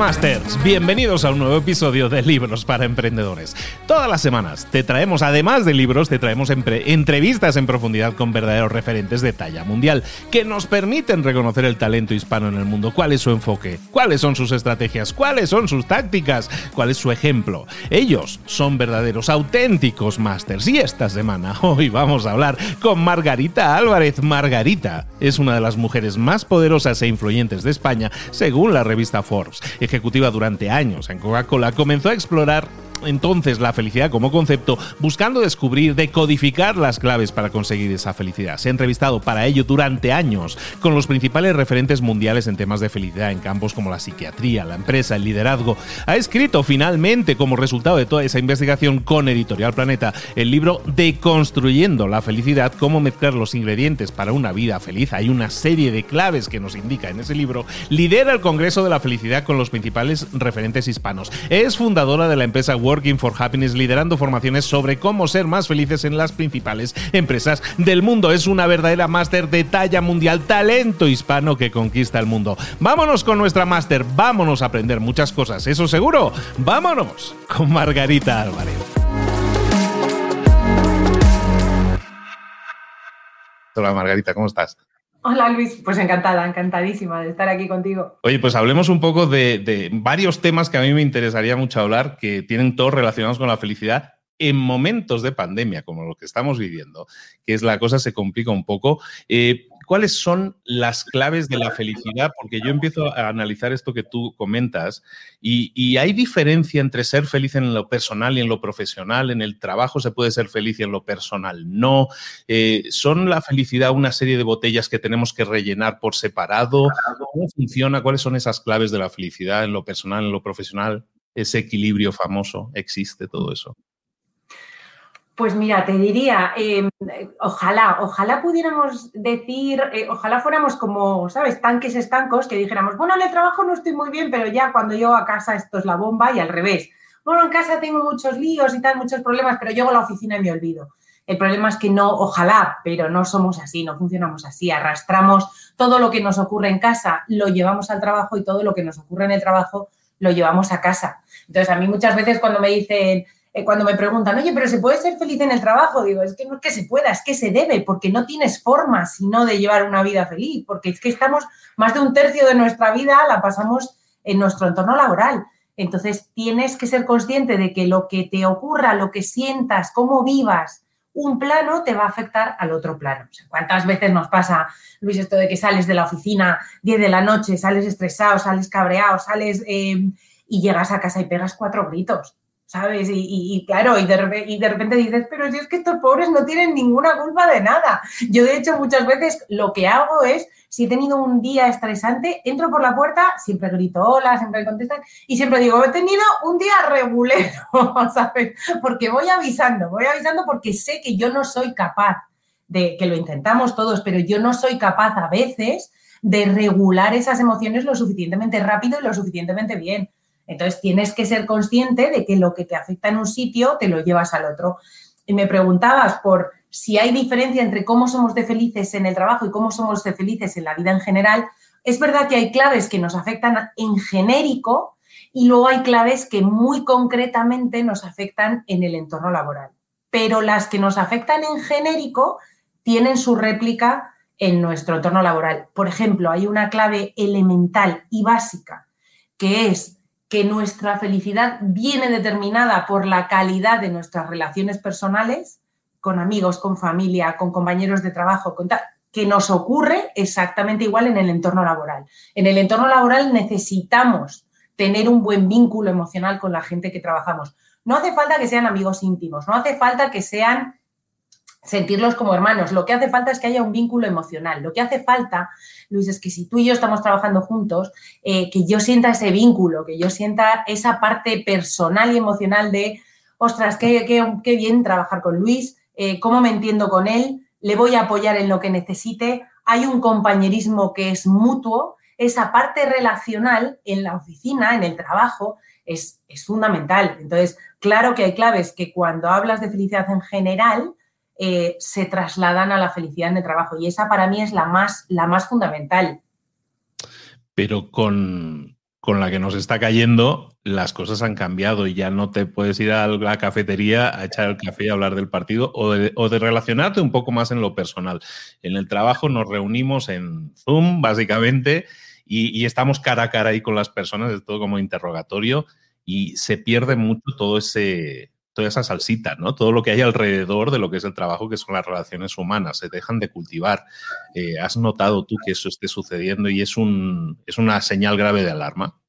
Masters, bienvenidos a un nuevo episodio de Libros para Emprendedores. Todas las semanas te traemos, además de libros, te traemos entrevistas en profundidad con verdaderos referentes de talla mundial que nos permiten reconocer el talento hispano en el mundo, cuál es su enfoque, cuáles son sus estrategias, cuáles son sus tácticas, cuál es su ejemplo. Ellos son verdaderos, auténticos Masters. Y esta semana hoy vamos a hablar con Margarita Álvarez. Margarita es una de las mujeres más poderosas e influyentes de España según la revista Forbes ejecutiva durante años. En Coca-Cola, comenzó a explorar entonces la felicidad como concepto, buscando descubrir, decodificar las claves para conseguir esa felicidad. Se ha entrevistado para ello durante años con los principales referentes mundiales en temas de felicidad en campos como la psiquiatría, la empresa, el liderazgo. Ha escrito finalmente, como resultado de toda esa investigación con Editorial Planeta, el libro Deconstruyendo la felicidad, cómo mezclar los ingredientes para una vida feliz. Hay una serie de claves que nos indica en ese libro. Lidera el Congreso de la Felicidad con los principales referentes hispanos. Es fundadora de la empresa Working for Happiness, liderando formaciones sobre cómo ser más felices en las principales empresas del mundo. Es una verdadera máster de talla mundial, talento hispano que conquista el mundo. Vámonos con nuestra máster, vámonos a aprender muchas cosas, eso seguro. Vámonos con Margarita Álvarez. Hola Margarita, ¿cómo estás? Hola Luis, pues encantada, encantadísima de estar aquí contigo. Oye, pues hablemos un poco de, varios temas que a mí me interesaría mucho hablar, que tienen todos relacionados con la felicidad en momentos de pandemia, como lo que estamos viviendo, que es la cosa se complica un poco. Eh, ¿Cuáles son las claves de la felicidad? Porque yo empiezo a analizar esto que tú comentas y, hay diferencia entre ser feliz en lo personal y en lo profesional. En el trabajo se puede ser feliz y en lo personal no. Eh, ¿Son la felicidad una serie de botellas que tenemos que rellenar por separado? ¿Cómo funciona? ¿Cuáles son esas claves de la felicidad en lo personal, en lo profesional? Ese equilibrio famoso, ¿existe todo eso? Pues mira, te diría, em, ojalá, ojalá pudiéramos decir, eh, ojalá fuéramos como, ¿sabes? Tanques estancos que dijéramos, bueno, en el trabajo no estoy muy bien, pero ya cuando llego a casa esto es la bomba y al revés. Bueno, en casa tengo muchos líos y tal, muchos problemas, pero llego a la oficina y me olvido. El problema es que no, ojalá, pero no somos así, no funcionamos así. Arrastramos todo lo que nos ocurre en casa, lo llevamos al trabajo y todo lo que nos ocurre en el trabajo lo llevamos a casa. Entonces, a mí muchas veces cuando me dicen, eh, cuando me preguntan, oye, pero ¿se puede ser feliz en el trabajo? Digo, es que no es que se pueda, es que se debe, porque no tienes forma sino de llevar una vida feliz, porque es que estamos, más de un tercio de nuestra vida la pasamos en nuestro entorno laboral. Entonces tienes que ser consciente de que lo que te ocurra, lo que sientas, cómo vivas un plano te va a afectar al otro plano. ¿Cuántas veces nos pasa, Luis, esto de que sales de la oficina 10 de la noche, sales estresado, sales cabreado, sales eh, y llegas a casa y pegas cuatro gritos? ¿Sabes? Y, claro, y de, y de, repente dices, pero si es que estos pobres no tienen ninguna culpa de nada. Yo, de hecho, muchas veces lo que hago es, si he tenido un día estresante, entro por la puerta, siempre grito hola, siempre contestan, y siempre digo, he tenido un día regulero, ¿sabes? Porque voy avisando, voy avisando porque sé que yo no soy capaz de, que lo intentamos todos, pero yo no soy capaz a veces de regular esas emociones lo suficientemente rápido y lo suficientemente bien. Entonces tienes que ser consciente de que lo que te afecta en un sitio te lo llevas al otro. Y me preguntabas por si hay diferencia entre cómo somos de felices en el trabajo y cómo somos de felices en la vida en general. Es verdad que hay claves que nos afectan en genérico y luego hay claves que muy concretamente nos afectan en el entorno laboral. Pero las que nos afectan en genérico tienen su réplica en nuestro entorno laboral. Por ejemplo, hay una clave elemental y básica que es que nuestra felicidad viene determinada por la calidad de nuestras relaciones personales, con amigos, con familia, con compañeros de trabajo, que nos ocurre exactamente igual en el entorno laboral. En el entorno laboral necesitamos tener un buen vínculo emocional con la gente que trabajamos. No hace falta que sean amigos íntimos, no hace falta que sean sentirlos como hermanos. Lo que hace falta es que haya un vínculo emocional. Lo que hace falta, Luis, es que si tú y yo estamos trabajando juntos, eh, que yo sienta ese vínculo, que yo sienta esa parte personal y emocional de, ostras, qué, qué, bien trabajar con Luis, eh, cómo me entiendo con él, le voy a apoyar en lo que necesite. Hay un compañerismo que es mutuo. Esa parte relacional en la oficina, en el trabajo, es, es fundamental. Entonces, claro que hay claves que cuando hablas de felicidad en general, eh, se trasladan a la felicidad en el trabajo. Y esa para mí es la más, la más fundamental. Pero con, la que nos está cayendo, las cosas han cambiado y ya no te puedes ir a la cafetería a echar el café y hablar del partido o de, o de, relacionarte un poco más en lo personal. En el trabajo nos reunimos en Zoom, básicamente, y, y estamos cara a cara ahí con las personas, es todo como interrogatorio, y se pierde mucho todo ese, toda esa salsita, ¿no? Todo lo que hay alrededor de lo que es el trabajo, que son las relaciones humanas, se dejan de cultivar. Eh, ¿Has notado tú que eso esté sucediendo y es, un, es una señal grave de alarma?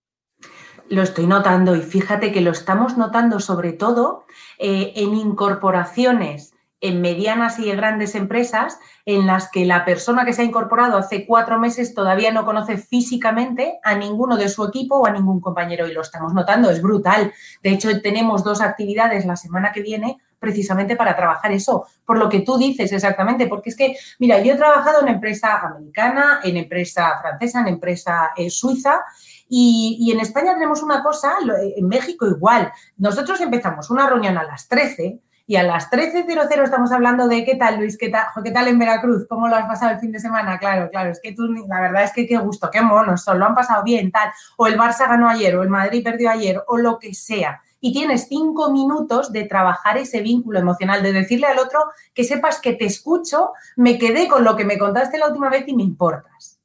Lo estoy notando y fíjate que lo estamos notando sobre todo eh, en incorporaciones en medianas y grandes empresas en las que la persona que se ha incorporado hace cuatro meses todavía no conoce físicamente a ninguno de su equipo o a ningún compañero y lo estamos notando, es brutal. De hecho, tenemos dos actividades la semana que viene precisamente para trabajar eso, por lo que tú dices exactamente, porque es que, mira, yo he trabajado en empresa americana, en empresa francesa, en empresa eh, suiza, y, y, en España tenemos una cosa, en México igual. Nosotros empezamos una reunión a las 13 y a las 13.00 estamos hablando de qué tal, Luis, qué tal, qué tal en Veracruz, cómo lo has pasado el fin de semana. Claro, claro, es que tú, la verdad es que qué gusto, qué monos son, lo han pasado bien, tal. O el Barça ganó ayer, o el Madrid perdió ayer, o lo que sea. Y tienes cinco minutos de trabajar ese vínculo emocional, de decirle al otro que sepas que te escucho, me quedé con lo que me contaste la última vez y me importas.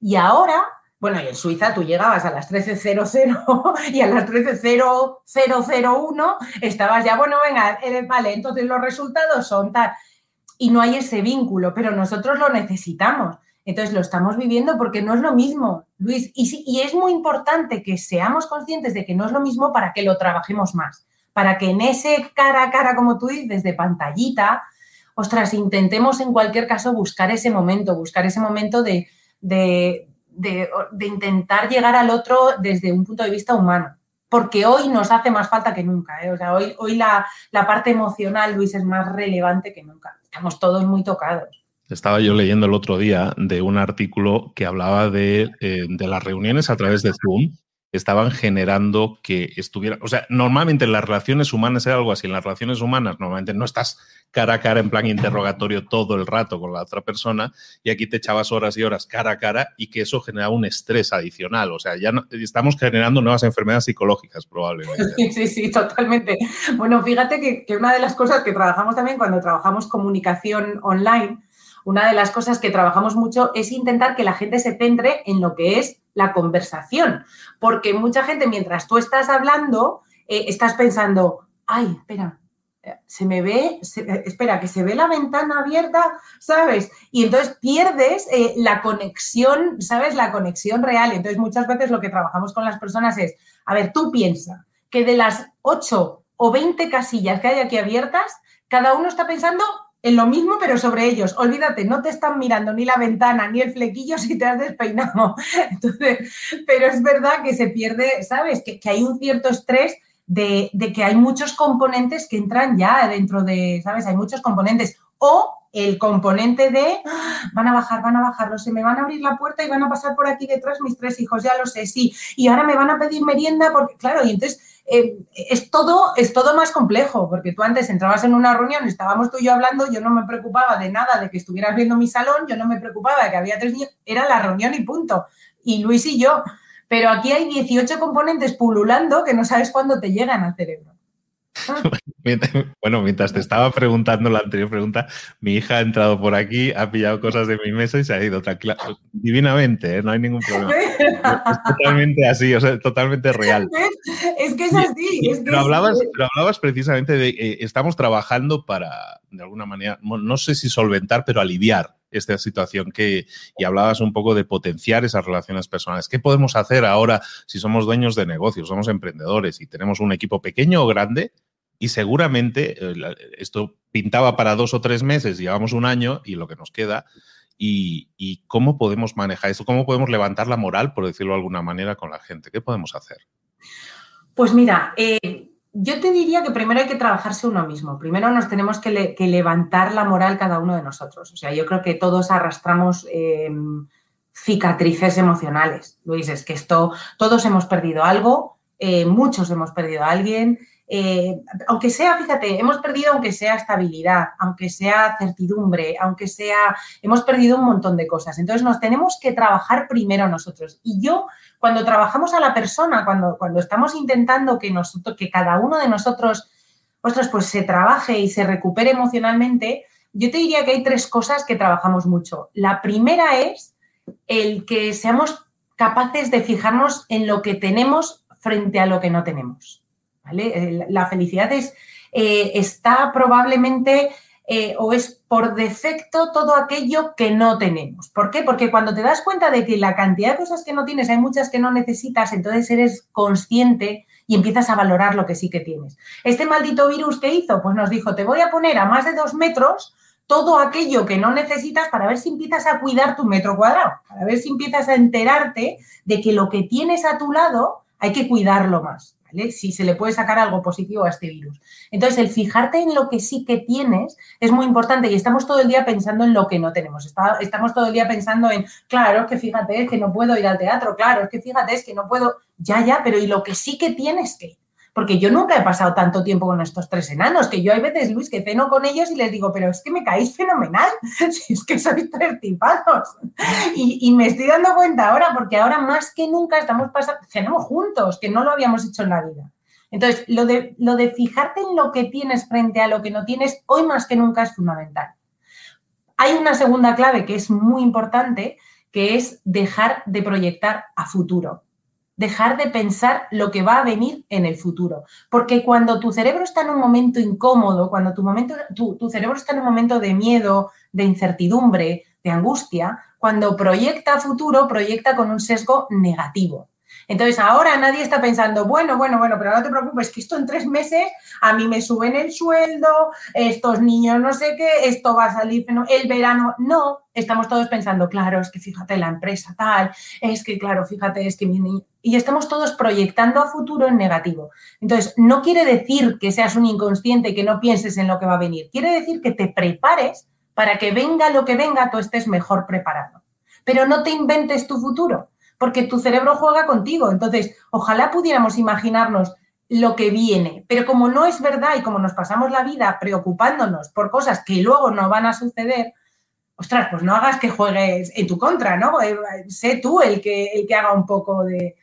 Y ahora bueno, y en Suiza tú llegabas a las 13.00 y a las 13.0001 estabas ya, bueno, venga, eh, vale, entonces los resultados son tal. Y no hay ese vínculo, pero nosotros lo necesitamos. Entonces lo estamos viviendo porque no es lo mismo, Luis. Y, y es muy importante que seamos conscientes de que no es lo mismo para que lo trabajemos más. Para que en ese cara a cara, como tú dices, de pantallita, ostras, intentemos en cualquier caso buscar ese momento, buscar ese momento de de, intentar llegar al otro desde un punto de vista humano. Porque hoy nos hace más falta que nunca. ¿eh? O sea, hoy, hoy la, parte emocional, Luis, es más relevante que nunca. Estamos todos muy tocados. Estaba yo leyendo el otro día de un artículo que hablaba de, eh, de las reuniones a través de Zoom estaban generando que estuviera, o sea, normalmente en las relaciones humanas era algo así, en las relaciones humanas normalmente no estás cara a cara en plan interrogatorio todo el rato con la otra persona y aquí te echabas horas y horas cara a cara y que eso generaba un estrés adicional, o sea, ya estamos generando nuevas enfermedades psicológicas probablemente. Sí, sí, totalmente. Bueno, fíjate que, que una de las cosas que trabajamos también cuando trabajamos comunicación online, una de las cosas que trabajamos mucho es intentar que la gente se centre en lo que es la conversación, porque mucha gente mientras tú estás hablando, eh, estás pensando, ay, espera, se me ve, eh, espera, que se ve la ventana abierta, ¿sabes? Y entonces pierdes eh, la conexión, ¿sabes? La conexión real. Entonces muchas veces lo que trabajamos con las personas es, a ver, tú piensa que de las 8 o 20 casillas que hay aquí abiertas, cada uno está pensando en lo mismo, pero sobre ellos. Olvídate, no te están mirando ni la ventana ni el flequillo si te has despeinado. Entonces, pero es verdad que se pierde, ¿sabes? Que, que hay un cierto estrés de, que hay muchos componentes que entran ya dentro de, ¿sabes? Hay muchos componentes. O el componente de ah, van a bajar, van a bajar, se me van a abrir la puerta y van a pasar por aquí detrás mis tres hijos, ya lo sé, sí. Y ahora me van a pedir merienda porque, claro, y entonces eh, es, todo, es todo más complejo, porque tú antes entrabas en una reunión, estábamos tú y yo hablando, yo no me preocupaba de nada de que estuvieras viendo mi salón, yo no me preocupaba de que había tres niños, era la reunión y punto. Y Luis y yo, pero aquí hay 18 componentes pululando que no sabes cuándo te llegan al cerebro. Bueno, mientras te estaba preguntando la anterior pregunta, mi hija ha entrado por aquí, ha pillado cosas de mi mesa y se ha ido tranquila, divinamente, ¿eh? no hay ningún problema. Es totalmente así, o sea, totalmente real. Es que es así. pero, hablabas, hablabas, precisamente de, eh, estamos trabajando para, de alguna manera, no sé si solventar, pero aliviar esta situación que, y hablabas un poco de potenciar esas relaciones personales. ¿Qué podemos hacer ahora si somos dueños de negocios, somos emprendedores y tenemos un equipo pequeño o grande? Y seguramente eh, esto pintaba para dos o tres meses, llevamos un año y lo que nos queda. Y, cómo podemos manejar esto, cómo podemos levantar la moral, por decirlo de alguna manera, con la gente. ¿Qué podemos hacer? Pues mira, eh, yo te diría que primero hay que trabajarse uno mismo. Primero nos tenemos que, levantar la moral cada uno de nosotros. O sea, yo creo que todos arrastramos em, cicatrices emocionales. Luis, es que esto, todos hemos perdido algo, eh, muchos hemos perdido a alguien. Eh, aunque sea, fíjate, hemos perdido aunque sea estabilidad, aunque sea certidumbre, aunque sea, hemos perdido un montón de cosas. Entonces nos tenemos que trabajar primero nosotros. Y yo cuando trabajamos a la persona, cuando, cuando estamos intentando que, nosotros, que cada uno de nosotros, ostras, pues se trabaje y se recupere emocionalmente, yo te diría que hay tres cosas que trabajamos mucho. La primera es el que seamos capaces de fijarnos en lo que tenemos frente a lo que no tenemos. ¿Vale? La felicidad es, eh, está probablemente eh, o es por defecto todo aquello que no tenemos. ¿Por qué? Porque cuando te das cuenta de que la cantidad de cosas que no tienes hay muchas que no necesitas, entonces eres consciente y empiezas a valorar lo que sí que tienes. Este maldito virus que hizo, pues nos dijo, te voy a poner a más de dos metros todo aquello que no necesitas para ver si empiezas a cuidar tu metro cuadrado, para ver si empiezas a enterarte de que lo que tienes a tu lado hay que cuidarlo más. Si se le puede sacar algo positivo a este virus. Entonces, el fijarte en lo que sí que tienes es muy importante y estamos todo el día pensando en lo que no tenemos. estamos todo el día pensando en, claro, es que fíjate, es que no puedo ir al teatro, claro, es que fíjate, es que no puedo, ya, ya, pero ¿y lo que sí que tienes que? Porque yo nunca he pasado tanto tiempo con estos tres enanos, que yo hay veces, Luis, que ceno con ellos y les digo, pero es que me caéis fenomenal, si es que sois tres tipados. Y, y, me estoy dando cuenta ahora, porque ahora más que nunca estamos pasando, cenamos juntos, que no lo habíamos hecho en la vida. Entonces, lo de, lo de fijarte en lo que tienes frente a lo que no tienes, hoy más que nunca es fundamental. Hay una segunda clave que es muy importante, que es dejar de proyectar a futuro dejar de pensar lo que va a venir en el futuro. Porque cuando tu cerebro está en un momento incómodo, cuando tu, momento, tu, tu cerebro está en un momento de miedo, de incertidumbre, de angustia, cuando proyecta futuro, proyecta con un sesgo negativo. Entonces ahora nadie está pensando, bueno, bueno, bueno, pero no te preocupes, que esto en tres meses a mí me suben el sueldo, estos niños no sé qué, esto va a salir, el verano. No, estamos todos pensando, claro, es que fíjate la empresa tal, es que claro, fíjate, es que mi niño... Y estamos todos proyectando a futuro en negativo. Entonces, no quiere decir que seas un inconsciente y que no pienses en lo que va a venir. Quiere decir que te prepares para que venga lo que venga, tú estés mejor preparado. Pero no te inventes tu futuro porque tu cerebro juega contigo. Entonces, ojalá pudiéramos imaginarnos lo que viene, pero como no es verdad y como nos pasamos la vida preocupándonos por cosas que luego no van a suceder, ostras, pues no hagas que juegues en tu contra, ¿no? Eh, sé tú el que, el que haga un poco de...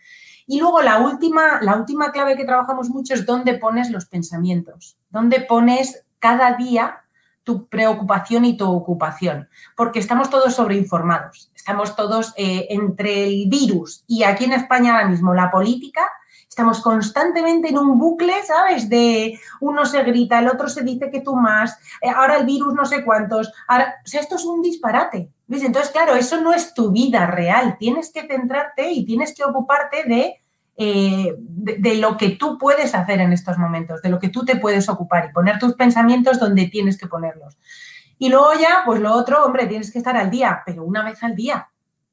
Y luego la última, la última clave que trabajamos mucho es dónde pones los pensamientos, dónde pones cada día tu preocupación y tu ocupación, porque estamos todos sobreinformados, estamos todos eh, entre el virus y aquí en España ahora mismo la política, estamos constantemente en un bucle, ¿sabes? De uno se grita, el otro se dice que tú más, eh, ahora el virus no sé cuántos, ahora, o sea, esto es un disparate. ¿ves? Entonces, claro, eso no es tu vida real, tienes que centrarte y tienes que ocuparte de eh, de, lo que tú puedes hacer en estos momentos, de lo que tú te puedes ocupar y poner tus pensamientos donde tienes que ponerlos. Y luego ya, pues lo otro, hombre, tienes que estar al día, pero una vez al día.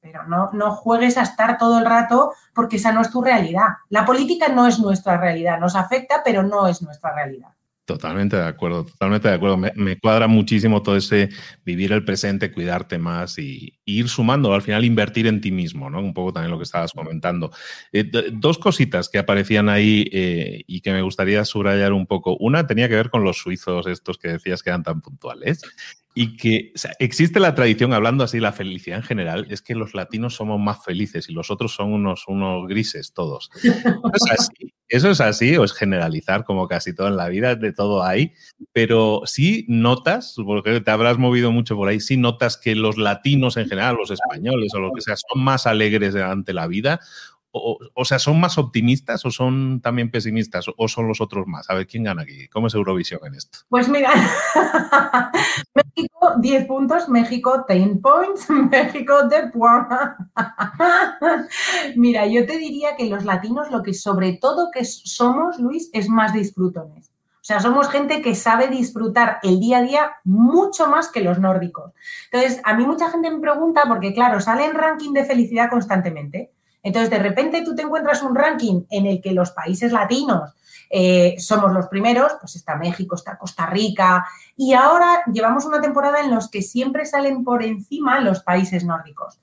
Pero no, no juegues a estar todo el rato porque esa no es tu realidad. La política no es nuestra realidad, nos afecta, pero no es nuestra realidad. Totalmente de acuerdo, totalmente de acuerdo. Me, cuadra muchísimo todo ese vivir el presente, cuidarte más y, ir sumando, al final invertir en ti mismo, ¿no? Un poco también lo que estabas comentando. Eh, dos cositas que aparecían ahí eh, y que me gustaría subrayar un poco. Una tenía que ver con los suizos estos que decías que eran tan puntuales y que existe la tradición, hablando así, la felicidad en general, es que los latinos somos más felices y los otros son unos, unos grises todos. ¿Eso es, así? ¿Eso es así o es generalizar como casi todo en la vida? De todo hay, pero sí notas, porque te habrás movido mucho por ahí, sí notas que los latinos en general, los españoles o lo que sea, son más alegres ante la vida o, sea, ¿son más optimistas o son también pesimistas o son los otros más? A ver, ¿quién gana aquí? ¿Cómo es Eurovisión en esto? Pues mira, México 10 puntos, México 10 points, México de mira, yo te diría que los latinos lo que sobre todo que somos, Luis, es más disfrutones. O sea, somos gente que sabe disfrutar el día a día mucho más que los nórdicos. Entonces, a mí mucha gente me pregunta, porque claro, sale en ranking de felicidad constantemente. Entonces, de repente tú te encuentras un ranking en el que los países latinos eh, somos los primeros, pues está México, está Costa Rica, y ahora llevamos una temporada en los que siempre salen por encima los países nórdicos.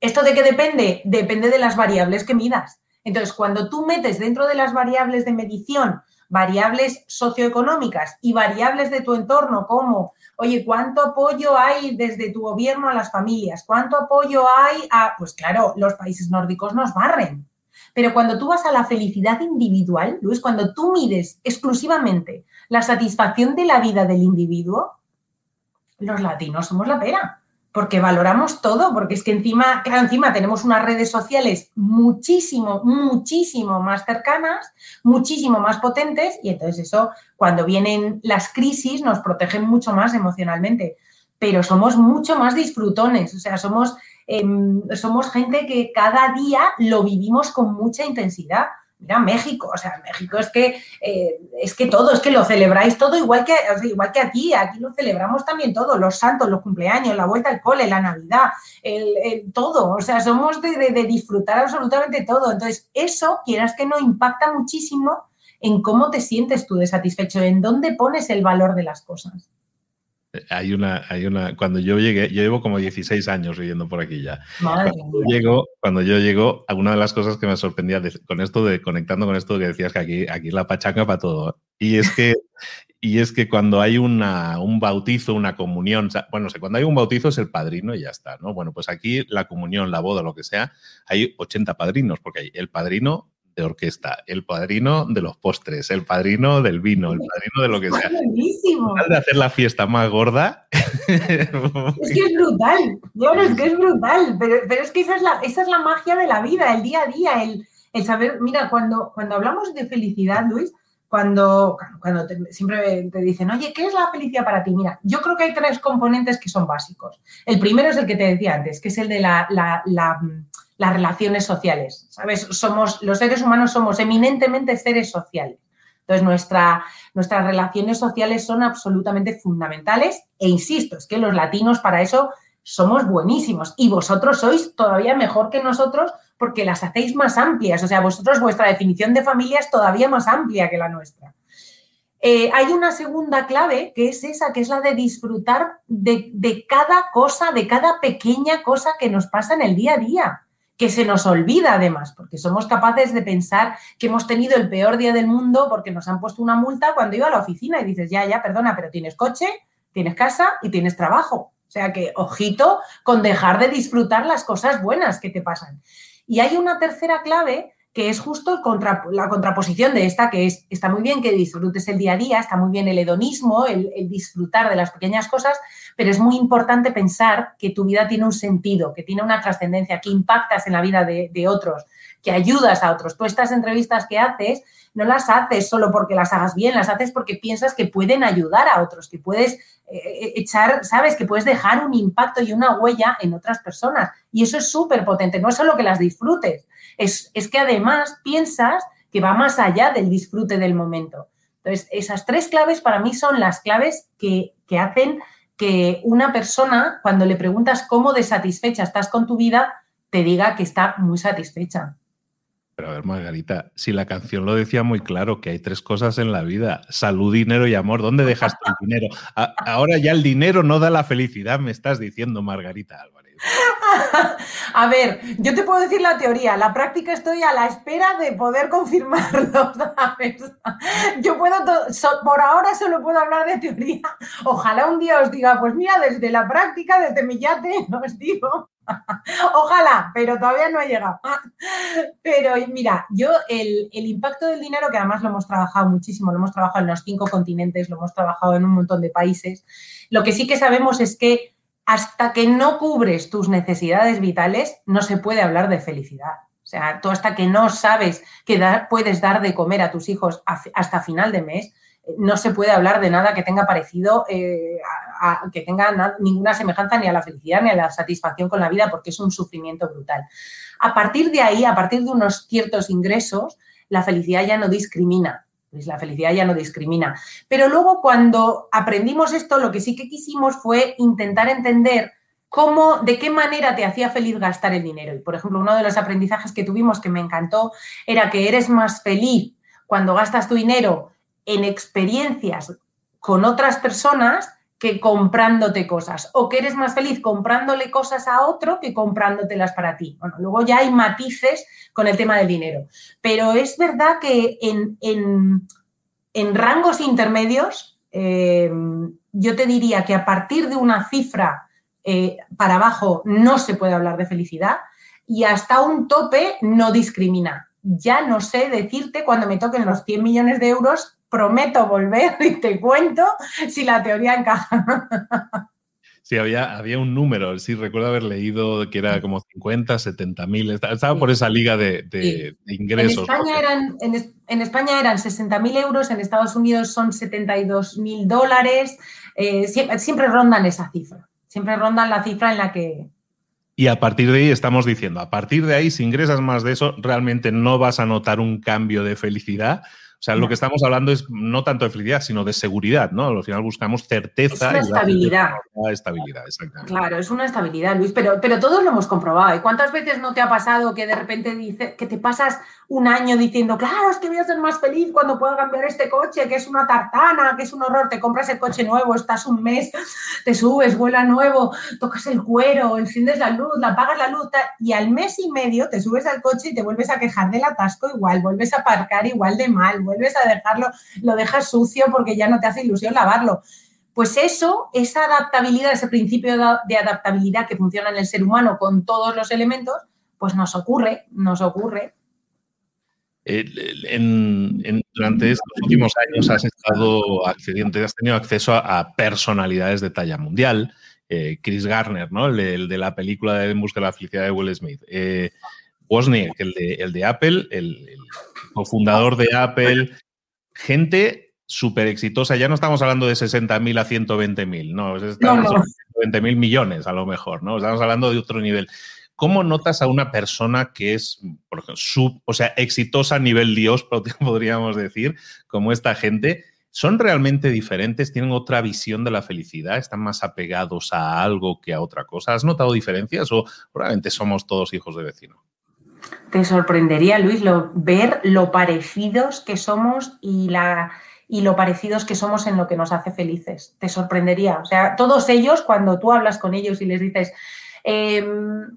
¿Esto de qué depende? Depende de las variables que midas. Entonces, cuando tú metes dentro de las variables de medición variables socioeconómicas y variables de tu entorno como Oye, ¿cuánto apoyo hay desde tu gobierno a las familias? ¿Cuánto apoyo hay a...? Pues claro, los países nórdicos nos barren. Pero cuando tú vas a la felicidad individual, Luis, cuando tú mides exclusivamente la satisfacción de la vida del individuo, los latinos somos la pera porque valoramos todo, porque es que encima, claro, encima tenemos unas redes sociales muchísimo, muchísimo más cercanas, muchísimo más potentes, y entonces eso, cuando vienen las crisis, nos protegen mucho más emocionalmente. Pero somos mucho más disfrutones, o sea, somos, em, somos gente que cada día lo vivimos con mucha intensidad. Mira, México, o sea, México es que eh, es que todo, es que lo celebráis todo igual que, igual que aquí, aquí lo celebramos también todo, los santos, los cumpleaños, la vuelta al cole, la Navidad, el, todo, o sea, somos de, de, disfrutar absolutamente todo. Entonces, eso, quieras que no, impacta muchísimo en cómo te sientes tú de satisfecho, en dónde pones el valor de las cosas. Hay una, hay una, cuando yo llegué, yo llevo como 16 años viviendo por aquí ya. cuando, llego, cuando yo llego, alguna de las cosas que me sorprendía con esto de conectando con esto que decías que aquí, aquí la pachanga para todo. Y es que, y es que cuando hay una, un bautizo, una comunión, bueno, sé, cuando hay un bautizo es el padrino y ya está, ¿no? Bueno, pues aquí la comunión, la boda, lo que sea, hay 80 padrinos, porque hay el padrino de orquesta, el padrino de los postres, el padrino del vino, el padrino de lo que sea. Buenísimo. de hacer la fiesta más gorda. es que es brutal, yo es que es brutal, pero, pero, es que esa es, la, esa es la magia de la vida, el día a día, el, el saber, mira, cuando, cuando hablamos de felicidad, Luis, cuando, cuando siempre te dicen, oye, ¿qué es la felicidad para ti? Mira, yo creo que hay tres componentes que son básicos. El primero es el que te decía antes, que es el de la, la, la las relaciones sociales, ¿sabes? Somos, los seres humanos somos eminentemente seres sociales. Entonces, nuestra, nuestras relaciones sociales son absolutamente fundamentales e insisto, es que los latinos para eso somos buenísimos y vosotros sois todavía mejor que nosotros porque las hacéis más amplias. O sea, vosotros vuestra definición de familia es todavía más amplia que la nuestra. Eh, hay una segunda clave que es esa, que es la de disfrutar de, de cada cosa, de cada pequeña cosa que nos pasa en el día a día que se nos olvida además, porque somos capaces de pensar que hemos tenido el peor día del mundo porque nos han puesto una multa cuando iba a la oficina y dices, ya, ya, perdona, pero tienes coche, tienes casa y tienes trabajo. O sea que, ojito, con dejar de disfrutar las cosas buenas que te pasan. Y hay una tercera clave que es justo contra, la contraposición de esta, que es, está muy bien que disfrutes el día a día, está muy bien el hedonismo, el, disfrutar de las pequeñas cosas, pero es muy importante pensar que tu vida tiene un sentido, que tiene una trascendencia, que impactas en la vida de, de otros, que ayudas a otros. Tú estas entrevistas que haces no las haces solo porque las hagas bien, las haces porque piensas que pueden ayudar a otros, que puedes eh, eh, echar, sabes, que puedes dejar un impacto y una huella en otras personas. Y eso es súper potente, no es solo que las disfrutes, es, que además piensas que va más allá del disfrute del momento. Entonces, esas tres claves para mí son las claves que, que hacen que una persona, cuando le preguntas cómo de satisfecha estás con tu vida, te diga que está muy satisfecha. Pero a ver, Margarita, si la canción lo decía muy claro, que hay tres cosas en la vida, salud, dinero y amor, ¿dónde dejas tu dinero? ahora ya el dinero no da la felicidad, me estás diciendo, Margarita Álvarez. A ver, yo te puedo decir la teoría, la práctica estoy a la espera de poder confirmarlo, Yo puedo, por ahora solo puedo hablar de teoría. Ojalá un día os diga, pues mira, desde la práctica, desde mi yate, os digo Ojalá, pero todavía no ha llegado. Pero mira, yo el, impacto del dinero, que además lo hemos trabajado muchísimo, lo hemos trabajado en los cinco continentes, lo hemos trabajado en un montón de países, lo que sí que sabemos es que hasta que no cubres tus necesidades vitales, no se puede hablar de felicidad. O sea, tú hasta que no sabes que puedes dar de comer a tus hijos hasta final de mes, no se puede hablar de nada que tenga parecido, eh, que tenga ninguna semejanza ni a la felicidad ni a la satisfacción con la vida, porque es un sufrimiento brutal. A partir de ahí, a partir de unos ciertos ingresos, la felicidad ya no discrimina. La felicidad ya no discrimina. Pero luego cuando aprendimos esto, lo que sí que quisimos fue intentar entender cómo, de qué manera te hacía feliz gastar el dinero. Y, por ejemplo, uno de los aprendizajes que tuvimos que me encantó era que eres más feliz cuando gastas tu dinero en experiencias con otras personas que comprándote cosas o que eres más feliz comprándole cosas a otro que comprándotelas para ti. Bueno, luego ya hay matices con el tema del dinero, pero es verdad que en, en, rangos intermedios eh, yo te diría que a partir de una cifra eh, para abajo no se puede hablar de felicidad y hasta un tope no discrimina. Ya no sé decirte cuando me toquen los 100 millones de euros prometo volver y te cuento si la teoría encaja. Sí, había, había un número, sí, recuerdo haber leído que era como 50, 70 mil, estaba por esa liga de, ingresos. En España, eran, en, España eran 60 mil euros, en Estados Unidos son 72 mil dólares, eh, siempre, siempre rondan esa cifra, siempre rondan la cifra en la que, y a partir de ahí estamos diciendo, a partir de ahí, si ingresas más de eso, realmente no vas a notar un cambio de felicidad, sea, lo que estamos hablando es no tanto de felicidad, sino de seguridad, ¿no? Al final buscamos certeza. Es una estabilidad. estabilidad, exactamente. Claro, es una estabilidad, Luis, pero, pero todos lo hemos comprobado. ¿Y cuántas veces no te ha pasado que de repente dice, que te pasas un año diciendo, claro, es que voy a ser más feliz cuando pueda cambiar este coche, que es una tartana, que es un horror, te compras el coche nuevo, estás un mes, te subes, vuela nuevo, tocas el cuero, enciendes la luz, la apagas la luz, y al mes y medio te subes al coche y te vuelves a quejar del atasco igual, vuelves a aparcar igual de mal, vuelves a dejarlo, lo dejas sucio porque ya no te hace ilusión lavarlo. Pues eso, esa adaptabilidad, ese principio de adaptabilidad que funciona en el ser humano con todos los elementos, pues nos ocurre, nos ocurre en, durante estos últimos años has estado accediendo, has tenido acceso a, personalidades de talla mundial. Eh, Chris Garner, ¿no? El de, la película de En busca de la felicidad de Will Smith. Eh, Wozniak, el de, el de Apple, el, cofundador de Apple. Gente súper exitosa. Ya no estamos hablando de 60.000 a 120.000, no, estamos no, no. 120.000 millones a lo mejor, ¿no? Estamos hablando de otro nivel. ¿Cómo notas a una persona que es, por ejemplo, sub, o sea, exitosa a nivel Dios, podríamos decir, como esta gente? ¿Son realmente diferentes? ¿Tienen otra visión de la felicidad? ¿Están más apegados a algo que a otra cosa? ¿Has notado diferencias o probablemente somos todos hijos de vecino? Te sorprendería, Luis, ver lo parecidos que somos y, la, y lo parecidos que somos en lo que nos hace felices. Te sorprendería. O sea, todos ellos, cuando tú hablas con ellos y les dices, Em,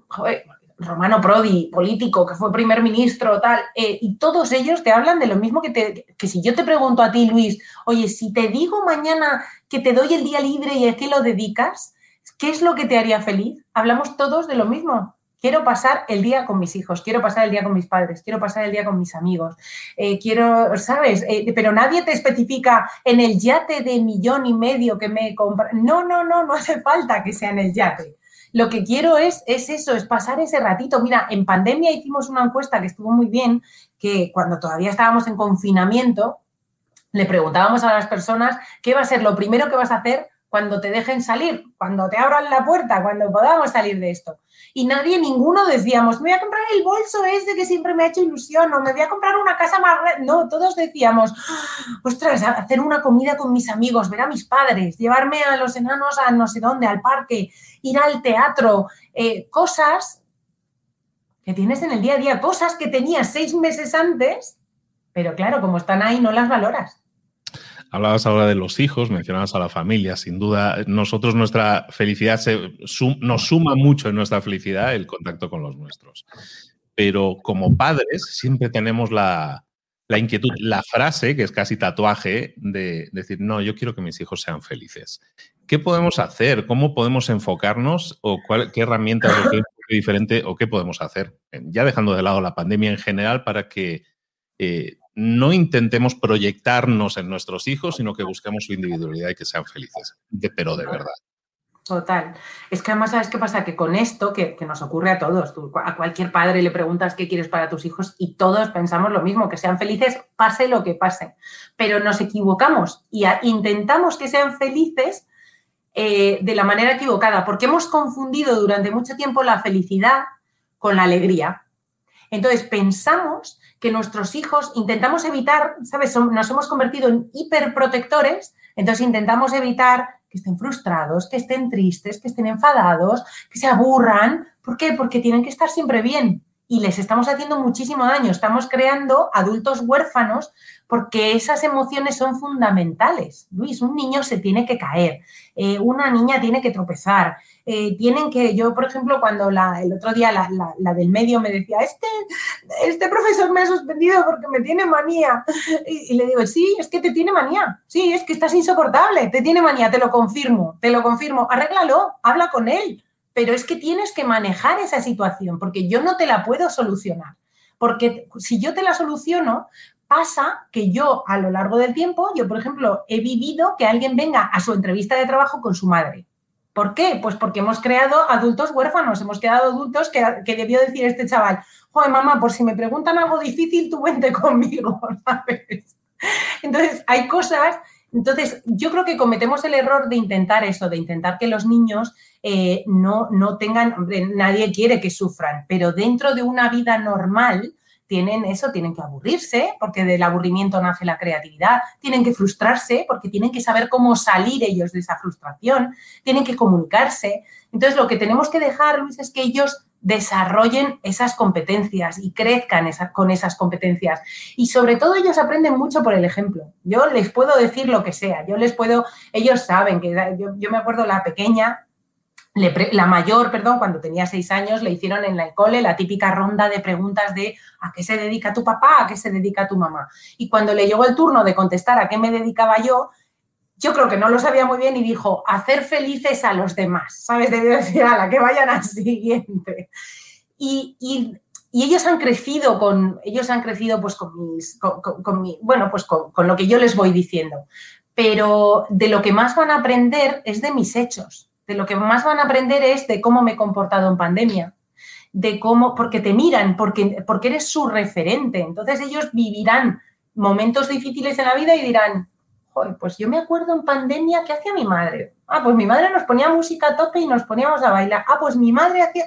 Romano Prodi, político, que fue primer ministro, tal, eh, y todos ellos te hablan de lo mismo que, te, que si yo te pregunto a ti, Luis, oye, si te digo mañana que te doy el día libre y a qué lo dedicas, ¿qué es lo que te haría feliz? Hablamos todos de lo mismo. Quiero pasar el día con mis hijos, quiero pasar el día con mis padres, quiero pasar el día con mis amigos, eh, quiero, ¿sabes? Eh, pero nadie te especifica en el yate de millón y medio que me compra. No, no, no, no hace falta que sea en el yate. Lo que quiero es, es eso, es pasar ese ratito. Mira, en pandemia hicimos una encuesta que estuvo muy bien, que cuando todavía estábamos en confinamiento, le preguntábamos a las personas qué va a ser lo primero que vas a hacer cuando te dejen salir, cuando te abran la puerta, cuando podamos salir de esto. Y nadie, ninguno decíamos, me voy a comprar el bolso ese que siempre me ha hecho ilusión, o me voy a comprar una casa más... No, todos decíamos, ostras, hacer una comida con mis amigos, ver a mis padres, llevarme a los enanos a no sé dónde, al parque, ir al teatro, eh, cosas que tienes en el día a día, cosas que tenías seis meses antes, pero claro, como están ahí, no las valoras. Hablabas ahora de los hijos, mencionabas a la familia, sin duda. Nosotros, nuestra felicidad nos suma mucho en nuestra felicidad el contacto con los nuestros. Pero como padres siempre tenemos la, inquietud, la frase, que es casi tatuaje, de decir, no, yo quiero que mis hijos sean felices. ¿Qué podemos hacer? ¿Cómo podemos enfocarnos? ¿O qué herramientas o qué diferente o qué podemos hacer? Ya dejando de lado la pandemia en general para que eh, no intentemos proyectarnos en nuestros hijos, sino que busquemos su individualidad y que sean felices, pero de verdad. Total. Es que además, ¿sabes qué pasa? Que con esto, que, nos ocurre a todos, a cualquier padre le preguntas qué quieres para tus hijos y todos pensamos lo mismo, que sean felices, pase lo que pase. Pero nos equivocamos y intentamos que sean felices eh, de la manera equivocada, porque hemos confundido durante mucho tiempo la felicidad con la alegría. Entonces pensamos que nuestros hijos intentamos evitar, ¿sabes? Nos hemos convertido en hiperprotectores, entonces intentamos evitar que estén frustrados, que estén tristes, que estén enfadados, que se aburran. ¿Por qué? Porque tienen que estar siempre bien y les estamos haciendo muchísimo daño. Estamos creando adultos huérfanos porque esas emociones son fundamentales. Luis, un niño se tiene que caer, eh, una niña tiene que tropezar, eh, tienen que, yo por ejemplo, cuando el otro día la, del medio me decía, este, este profesor me ha suspendido porque me tiene manía. Y, y, le digo, sí, es que te tiene manía, sí, es que estás insoportable, te tiene manía, te lo confirmo, te lo confirmo, arréglalo, habla con él, pero es que tienes que manejar esa situación porque yo no te la puedo solucionar. Porque si yo te la soluciono, pasa que yo a lo largo del tiempo, yo por ejemplo, he vivido que alguien venga a su entrevista de trabajo con su madre. ¿Por qué? Pues porque hemos creado adultos huérfanos, hemos creado adultos que, que debió decir este chaval, joder, mamá, por si me preguntan algo difícil, tú vente conmigo, Entonces, hay cosas entonces, yo creo que cometemos el error de intentar eso, de intentar que los niños eh, no, no tengan, nadie quiere que sufran, pero dentro de una vida normal, tienen eso, tienen que aburrirse, porque del aburrimiento nace la creatividad, tienen que frustrarse, porque tienen que saber cómo salir ellos de esa frustración, tienen que comunicarse. Entonces, lo que tenemos que dejar, Luis, es que ellos desarrollen esas competencias y crezcan con esas competencias. Y sobre todo ellos aprenden mucho por el ejemplo. Yo les puedo decir lo que sea, yo les puedo, ellos saben que yo, yo me acuerdo la pequeña, la mayor, perdón, cuando tenía seis años, le hicieron en la cole la típica ronda de preguntas de ¿a qué se dedica tu papá? ¿A qué se dedica tu mamá? Y cuando le llegó el turno de contestar a qué me dedicaba yo, yo creo que no lo sabía muy bien y dijo, hacer felices a los demás, ¿sabes? Debió decir, a la que vayan al siguiente. Y, y, ellos han crecido con, ellos han crecido pues con mis, con, mi, bueno, pues con, con lo que yo les voy diciendo. Pero de lo que más van a aprender es de mis hechos. De lo que más van a aprender es de cómo me he comportado en pandemia, de cómo, porque te miran, porque, porque eres su referente. Entonces ellos vivirán momentos difíciles en la vida y dirán, pues yo me acuerdo en pandemia que hacía mi madre. Ah, pues mi madre nos ponía música a tope y nos poníamos a bailar. Ah, pues mi madre hacía...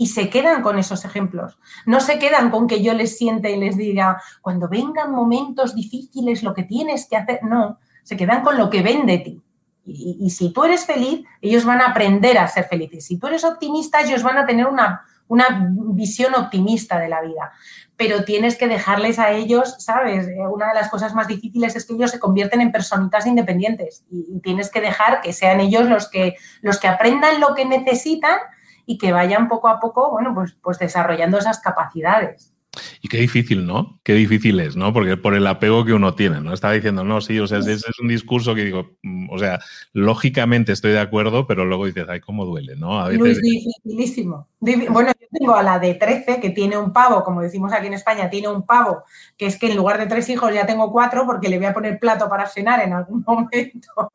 Y se quedan con esos ejemplos. No se quedan con que yo les siente y les diga, cuando vengan momentos difíciles, lo que tienes que hacer. No, se quedan con lo que ven de ti. Y, y si tú eres feliz, ellos van a aprender a ser felices. Si tú eres optimista, ellos van a tener una, una visión optimista de la vida pero tienes que dejarles a ellos, ¿sabes? Eh, una de las cosas más difíciles es que ellos se convierten en personitas independientes y, tienes que dejar que sean ellos los que, los que aprendan lo que necesitan y que vayan poco a poco, bueno, pues, pues desarrollando esas capacidades. Y qué difícil, ¿no? Qué difícil es, ¿no? Porque por el apego que uno tiene, ¿no? Estaba diciendo, no, sí, o sea, ese es un discurso que digo, mm, o sea, lógicamente estoy de acuerdo, pero luego dices, ay, cómo duele, ¿no? A veces... dificilísimo. Bueno, yo tengo a la de 13 que tiene un pavo, como decimos aquí en España, tiene un pavo, que es que en lugar de tres hijos ya tengo cuatro porque le voy a poner plato para cenar en algún momento.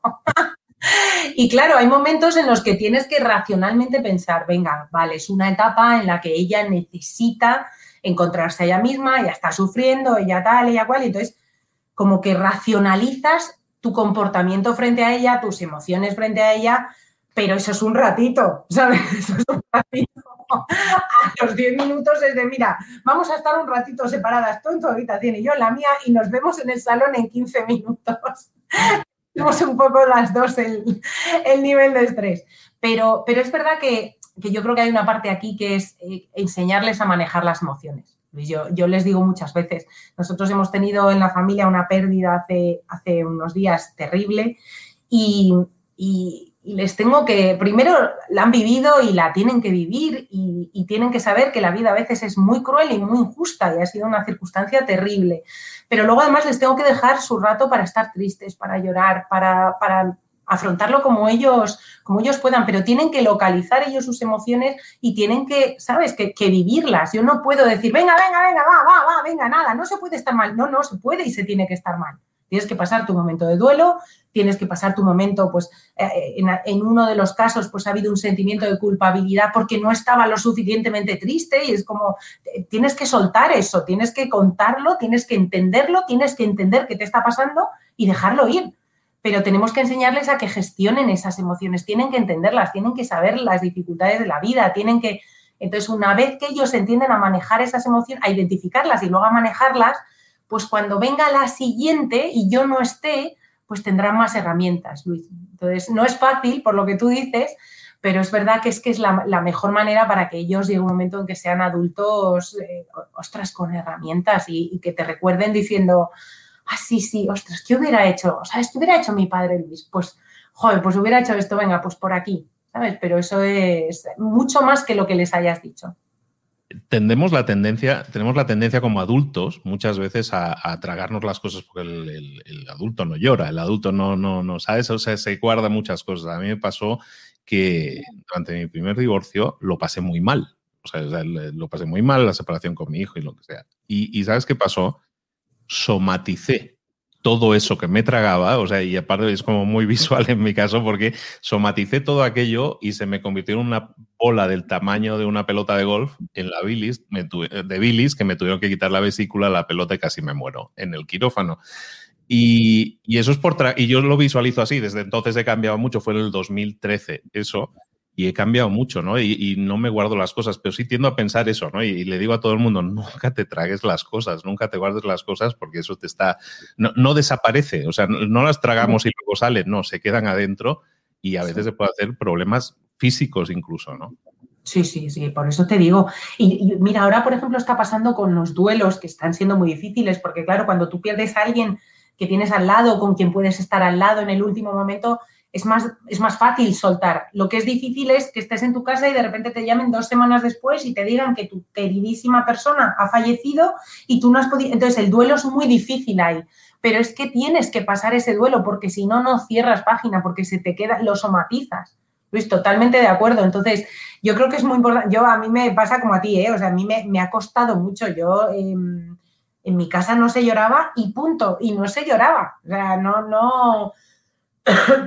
Y claro, hay momentos en los que tienes que racionalmente pensar, venga, vale, es una etapa en la que ella necesita encontrarse a ella misma, ella está sufriendo, ella tal, ella cual, y entonces como que racionalizas tu comportamiento frente a ella, tus emociones frente a ella, pero eso es un ratito, ¿sabes? Eso es un ratito. A los 10 minutos es de, mira, vamos a estar un ratito separadas, tú en tu habitación y yo la mía, y nos vemos en el salón en 15 minutos. Tenemos un poco las dos el, el nivel de estrés. Pero, pero es verdad que que yo creo que hay una parte aquí que es eh, enseñarles a manejar las emociones. Yo, yo, les digo muchas veces, nosotros hemos tenido en la familia una pérdida hace, hace unos días terrible y, les tengo que, primero la han vivido y la tienen que vivir y, y, tienen que saber que la vida a veces es muy cruel y muy injusta y ha sido una circunstancia terrible. Pero luego además les tengo que dejar su rato para estar tristes, para llorar, para, para afrontarlo como ellos, como ellos puedan, pero tienen que localizar ellos sus emociones y tienen que, ¿sabes?, que, vivirlas. Yo no puedo decir, venga, venga, venga, va, va, va, venga, nada, no se puede estar mal. No, no se puede y se tiene que estar mal. Tienes que pasar tu momento de duelo, tienes que pasar tu momento, pues, eh, en, en, uno de los casos, pues ha habido un sentimiento de culpabilidad porque no estaba lo suficientemente triste y es como, eh, tienes que soltar eso, tienes que contarlo, tienes que entenderlo, tienes que entender qué te está pasando y dejarlo ir pero tenemos que enseñarles a que gestionen esas emociones, tienen que entenderlas, tienen que saber las dificultades de la vida, tienen que... Entonces, una vez que ellos entienden a manejar esas emociones, a identificarlas y luego a manejarlas, pues cuando venga la siguiente y yo no esté, pues tendrán más herramientas, Luis. Entonces, no es fácil, por lo que tú dices, pero es verdad que es que es la, mejor manera para que ellos llegue un momento en que sean adultos, eh, ostras, con herramientas y que te recuerden diciendo, ah, sí, sí, ostras, ¿qué hubiera hecho? Sea, ¿qué hubiera hecho mi padre Luis? Pues, joder, pues hubiera hecho esto, venga, pues por aquí, ¿sabes? Pero eso es mucho más que lo que les hayas dicho. Tendemos la tendencia, tenemos la tendencia como adultos muchas veces a, tragarnos las cosas porque el, adulto no llora, el adulto no, no, no, ¿sabes? O sea, se guarda muchas cosas. A mí me pasó que durante mi primer divorcio lo pasé muy mal. O sea, lo pasé muy mal, la separación con mi hijo y lo que sea. Y, y ¿sabes qué pasó? Somaticé todo eso que me tragaba, o sea, y aparte es como muy visual en mi caso, porque somaticé todo aquello y se me convirtió en una bola del tamaño de una pelota de golf en la bilis, de bilis, que me tuvieron que quitar la vesícula, la pelota y casi me muero en el quirófano. Y, y eso es por... Y yo lo visualizo así, desde entonces he cambiado mucho, fue en el 2013 eso, y he cambiado mucho, ¿no? Y, no me guardo las cosas, pero sí tiendo a pensar eso, ¿no? Y, le digo a todo el mundo, nunca te tragues las cosas, nunca te guardes las cosas porque eso te está, no, desaparece, o sea, no, las tragamos y luego salen, no, se quedan adentro y a veces se puede hacer problemas físicos incluso, ¿no? Sí, sí, sí, por eso te digo. Y, mira, ahora, por ejemplo, está pasando con los duelos que están siendo muy difíciles, porque claro, cuando tú pierdes a alguien que tienes al lado, con quien puedes estar al lado en el último momento, es más, es más fácil soltar. Lo que es difícil es que estés en tu casa y de repente te llamen dos semanas después y te digan que tu queridísima persona ha fallecido y tú no has podido. Entonces, el duelo es muy difícil ahí. Pero es que tienes que pasar ese duelo porque si no, no cierras página, porque se te queda, lo somatizas. Luis, totalmente de acuerdo. Entonces, yo creo que es muy importante. Yo, a mí me pasa como a ti, ¿eh? O sea, a mí me, ha costado mucho. Yo em, en mi casa no se lloraba y punto. Y no se lloraba. O sea, no, no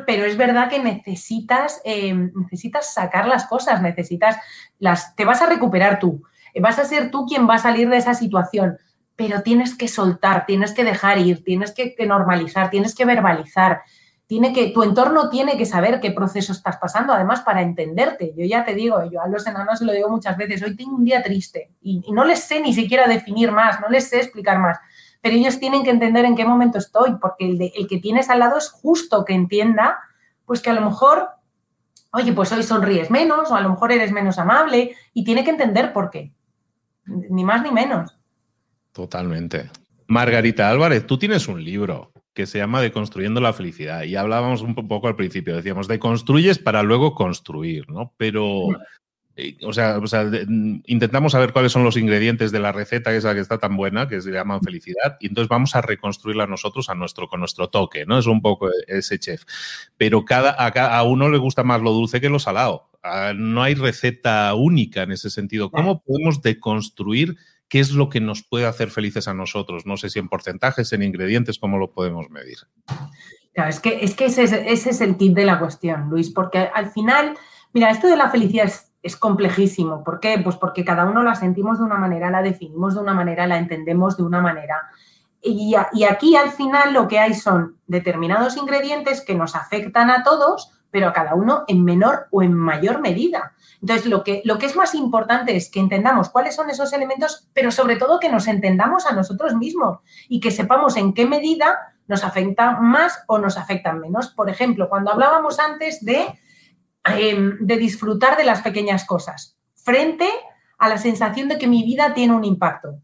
pero es verdad que necesitas, eh, necesitas sacar las cosas, necesitas las, te vas a recuperar tú, vas a ser tú quien va a salir de esa situación, pero tienes que soltar, tienes que dejar ir, tienes que, normalizar, tienes que verbalizar, tiene que, tu entorno tiene que saber qué proceso estás pasando, además para entenderte. Yo ya te digo, yo a los enanos lo digo muchas veces, hoy tengo un día triste y no les sé ni siquiera definir más, no les sé explicar más pero ellos tienen que entender en qué momento estoy, porque el, el que tienes al lado es justo que entienda, pues que a lo mejor, oye, pues hoy sonríes menos, o a lo mejor eres menos amable, y tiene que entender por qué, ni más ni menos. Totalmente. Margarita Álvarez, tú tienes un libro que se llama Deconstruyendo la felicidad. Y hablábamos un poco al principio, decíamos, deconstruyes para luego construir, ¿no? Pero o sea, mm, intentamos saber cuáles son los ingredientes de la receta esa que está tan buena, que se llama felicidad, y entonces vamos a reconstruirla nosotros a nuestro, con nuestro toque, ¿no? Es un poco ese chef. Pero cada, a, a uno le gusta más lo dulce que lo salado. Ah, no hay receta única en ese sentido. ¿Cómo podemos deconstruir qué es lo que nos puede hacer felices a nosotros? No sé si en porcentajes, en ingredientes, ¿cómo lo podemos medir? Claro, es que, es que ese, ese es el kit de la cuestión, Luis, porque al final, mira, esto de la felicidad es es complejísimo. ¿Por qué? Pues porque cada uno la sentimos de una manera, la definimos de una manera, la entendemos de una manera. Y, aquí al final lo que hay son determinados ingredientes que nos afectan a todos, pero a cada uno en menor o en mayor medida. Entonces, lo que, lo que es más importante es que entendamos cuáles son esos elementos, pero sobre todo que nos entendamos a nosotros mismos y que sepamos en qué medida nos afectan más o nos afectan menos. Por ejemplo, cuando hablábamos antes de Em, de disfrutar de las pequeñas cosas frente a la sensación de que mi vida tiene un impacto.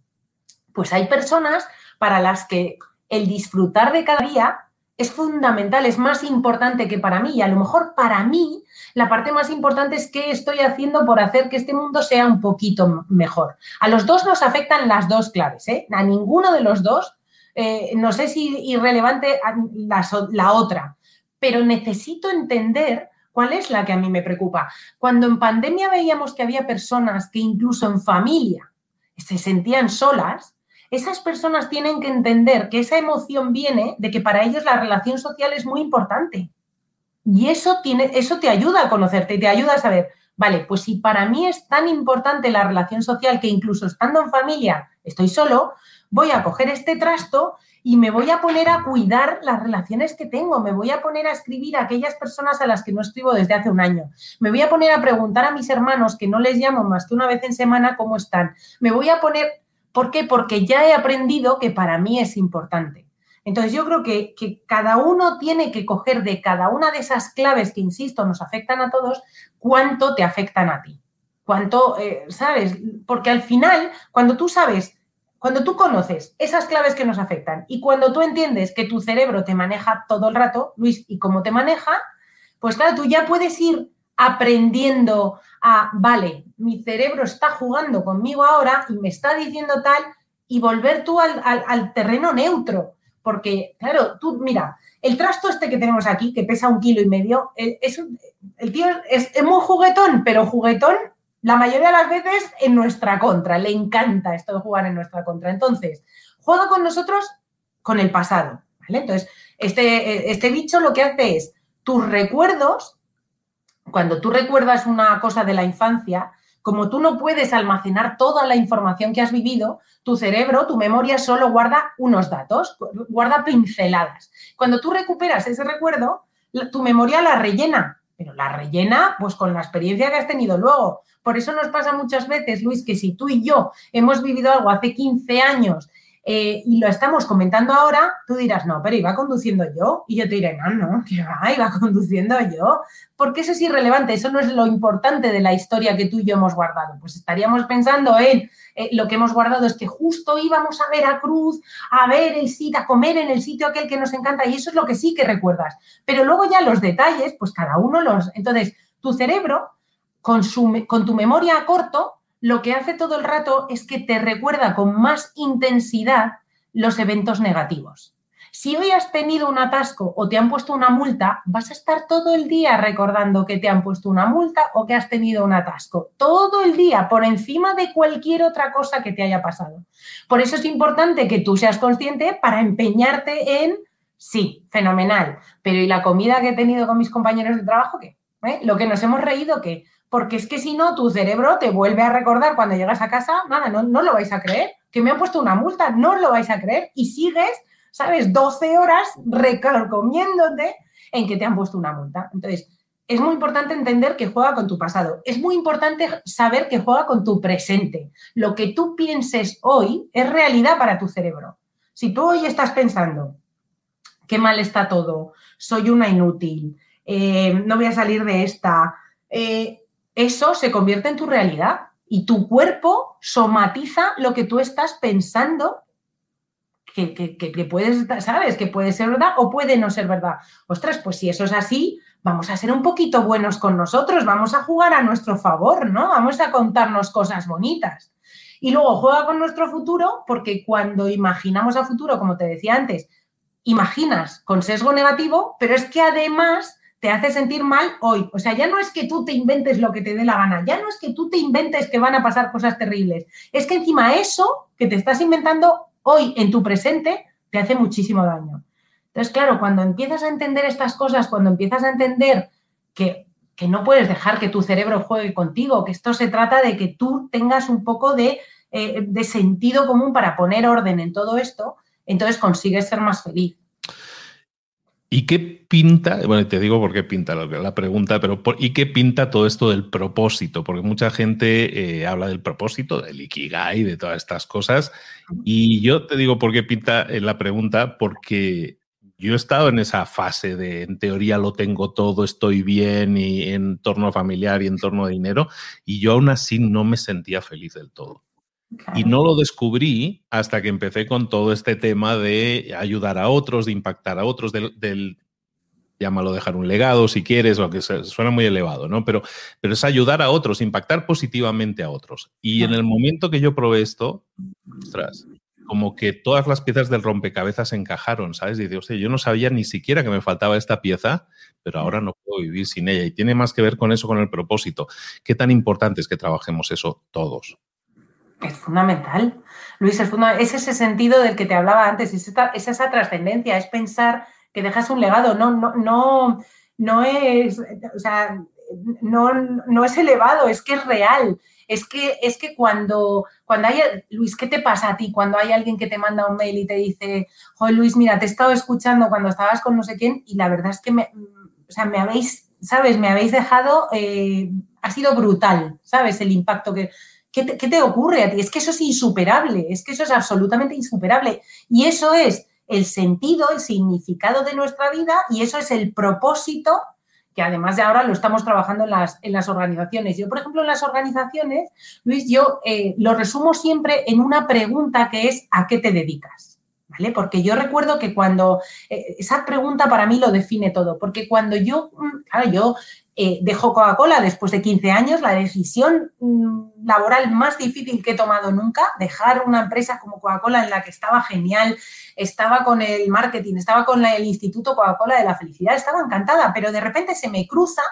Pues hay personas para las que el disfrutar de cada día es fundamental, es más importante que para mí. Y a lo mejor para mí la parte más importante es qué estoy haciendo por hacer que este mundo sea un poquito mejor. A los dos nos afectan las dos claves, ¿eh? A ninguno de los dos, eh, no sé si irrelevante la, la otra, pero necesito entender ¿Cuál es la que a mí me preocupa? Cuando en pandemia veíamos que había personas que incluso en familia se sentían solas, esas personas tienen que entender que esa emoción viene de que para ellos la relación social es muy importante. Y eso, tiene, eso te ayuda a conocerte y te ayuda a saber, vale, pues si para mí es tan importante la relación social que incluso estando en familia estoy solo, voy a coger este trasto y me voy a poner a cuidar las relaciones que tengo, me voy a poner a escribir a aquellas personas a las que no escribo desde hace un año, me voy a poner a preguntar a mis hermanos que no les llamo más que una vez en semana cómo están, me voy a poner, ¿por qué? Porque ya he aprendido que para mí es importante. Entonces yo creo que, cada uno tiene que coger de cada una de esas claves que, insisto, nos afectan a todos, cuánto te afectan a ti. Cuánto, eh, ¿sabes? Porque al final, cuando tú sabes cuando tú conoces esas claves que nos afectan y cuando tú entiendes que tu cerebro te maneja todo el rato, Luis, y cómo te maneja, pues claro, tú ya puedes ir aprendiendo a, vale, mi cerebro está jugando conmigo ahora y me está diciendo tal, y volver tú al, terreno neutro. Porque, claro, tú, mira, el trasto este que tenemos aquí, que pesa un kilo y medio, el, es, el tío es, es muy juguetón, pero juguetón la mayoría de las veces en nuestra contra. Le encanta esto de jugar en nuestra contra. Entonces, juega con nosotros con el pasado. Entonces, este, este bicho lo que hace es tus recuerdos, cuando tú recuerdas una cosa de la infancia, como tú no puedes almacenar toda la información que has vivido, tu cerebro, tu memoria solo guarda unos datos, guarda pinceladas. Cuando tú recuperas ese recuerdo, tu memoria la rellena, pero la rellena pues con la experiencia que has tenido luego. Por eso nos pasa muchas veces, Luis, que si tú y yo hemos vivido algo hace 15 años eh, y lo estamos comentando ahora, tú dirás, no, pero iba conduciendo yo. Y yo te diré, no, no, que va, iba conduciendo yo. Porque eso es irrelevante, eso no es lo importante de la historia que tú y yo hemos guardado. Pues estaríamos pensando en eh, lo que hemos guardado es que justo íbamos a ver a ver el sitio, a comer en el sitio aquel que nos encanta, y eso es lo que sí que recuerdas. Pero luego ya los detalles, pues cada uno los. Entonces, tu cerebro, con, con tu memoria a corto, lo que hace todo el rato es que te recuerda con más intensidad los eventos negativos. Si hoy has tenido un atasco o te han puesto una multa, vas a estar todo el día recordando que te han puesto una multa o que has tenido un atasco. Todo el día, por encima de cualquier otra cosa que te haya pasado. Por eso es importante que tú seas consciente para empeñarte en, sí, fenomenal, pero ¿y la comida que he tenido con mis compañeros de trabajo qué? ¿Eh? Lo que nos hemos reído, ¿qué? Porque es que si no, tu cerebro te vuelve a recordar cuando llegas a casa, nada, no, no lo vais a creer, que me han puesto una multa, no lo vais a creer y sigues, ¿sabes? 12 horas recarcomiéndote en que te han puesto una multa. Entonces, es muy importante entender que juega con tu pasado. Es muy importante saber que juega con tu presente. Lo que tú pienses hoy es realidad para tu cerebro. Si tú hoy estás pensando, qué mal está todo, soy una inútil, eh, no voy a salir de esta, eh, eso se convierte en tu realidad y tu cuerpo somatiza lo que tú estás pensando que, puedes, ¿sabes? Que puede ser verdad o puede no ser verdad. Ostras, pues si eso es así, vamos a ser un poquito buenos con nosotros, vamos a jugar a nuestro favor, ¿no? Vamos a contarnos cosas bonitas. Y luego juega con nuestro futuro, porque cuando imaginamos a futuro, como te decía antes, imaginas con sesgo negativo, pero es que además te hace sentir mal hoy. O sea, ya no es que tú te inventes lo que te dé la gana, ya no es que tú te inventes que van a pasar cosas terribles, es que encima eso que te estás inventando hoy en tu presente te hace muchísimo daño. Entonces, claro, cuando empiezas a entender estas cosas, cuando empiezas a entender que, no puedes dejar que tu cerebro juegue contigo, que esto se trata de que tú tengas un poco de, eh, de sentido común para poner orden en todo esto, entonces consigues ser más feliz. ¿Y qué pinta? Bueno, te digo por qué pinta la pregunta, pero ¿y qué pinta todo esto del propósito? Porque mucha gente eh, habla del propósito, del ikigai, de todas estas cosas. Y yo te digo por qué pinta eh, la pregunta, porque yo he estado en esa fase de, en teoría lo tengo todo, estoy bien, y en torno familiar y en torno a dinero, y yo aún así no me sentía feliz del todo. Y no lo descubrí hasta que empecé con todo este tema de ayudar a otros, de impactar a otros, del, llámalo dejar un legado si quieres, o que suena muy elevado, ¿no? Pero, pero es ayudar a otros, impactar positivamente a otros. Y en el momento que yo probé esto, ostras, como que todas las piezas del rompecabezas encajaron, ¿sabes? Y digo, yo no sabía ni siquiera que me faltaba esta pieza, pero ahora no puedo vivir sin ella. Y tiene más que ver con eso, con el propósito. ¿Qué tan importante es que trabajemos eso todos? Es fundamental. Luis, es, es ese sentido del que te hablaba antes, es, esa trascendencia, es pensar que dejas un legado, no, no, no, no es, o sea, no, no es elevado, es que es real. Es que, es que cuando, cuando hay, Luis, ¿qué te pasa a ti cuando hay alguien que te manda un mail y te dice, joder, Luis, mira, te he estado escuchando cuando estabas con no sé quién y la verdad es que me, o sea, me habéis, ¿sabes? Me habéis dejado, eh, ha sido brutal, ¿sabes? El impacto que, ¿Qué te, ocurre a ti? Es que eso es insuperable, es que eso es absolutamente insuperable. Y eso es el sentido, el significado de nuestra vida y eso es el propósito que además de ahora lo estamos trabajando en las, en las organizaciones. Yo, por ejemplo, en las organizaciones, Luis, yo eh, lo resumo siempre en una pregunta que es ¿a qué te dedicas? ¿Vale? Porque yo recuerdo que cuando eh, esa pregunta para mí lo define todo, porque cuando yo, mm, claro, yo eh, dejó Coca-Cola después de 15 años, la decisión mm, laboral más difícil que he tomado nunca, dejar una empresa como Coca-Cola en la que estaba genial, estaba con el marketing, estaba con el Instituto Coca-Cola de la Felicidad, estaba encantada, pero de repente se me cruza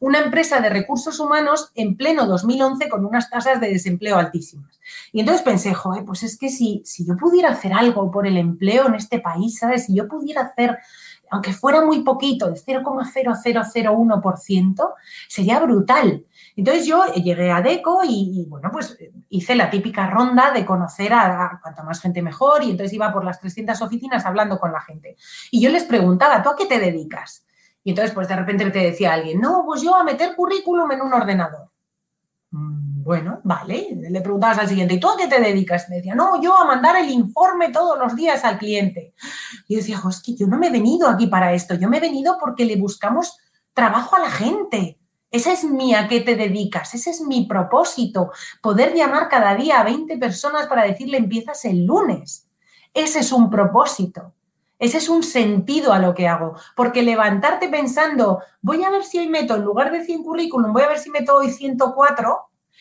una empresa de recursos humanos en pleno 2011 con unas tasas de desempleo altísimas. Y entonces pensé, joder, pues es que si, si yo pudiera hacer algo por el empleo en este país, ¿sabes? Si yo pudiera hacer aunque fuera muy poquito, el 0,0001%, sería brutal. Entonces yo llegué a DECO y, bueno, pues hice la típica ronda de conocer a, a, cuanta más gente mejor y entonces iba por las 300 oficinas hablando con la gente. Y yo les preguntaba, ¿tú a qué te dedicas? Y entonces pues de repente te decía alguien, no, pues yo a meter currículum en un ordenador. Mm, bueno, vale. Le preguntabas al siguiente, ¿y tú a qué te dedicas? Me decía, no, yo a mandar el informe todos los días al cliente. Y decía, es que yo no me he venido aquí para esto, yo me he venido porque le buscamos trabajo a la gente. Esa es mi a qué te dedicas, ese es mi propósito, poder llamar cada día a 20 personas para decirle empiezas el lunes. Ese es un propósito. Ese es un sentido a lo que hago. Porque levantarte pensando, voy a ver si hoy meto, en lugar de 100 currículum, voy a ver si meto hoy 104,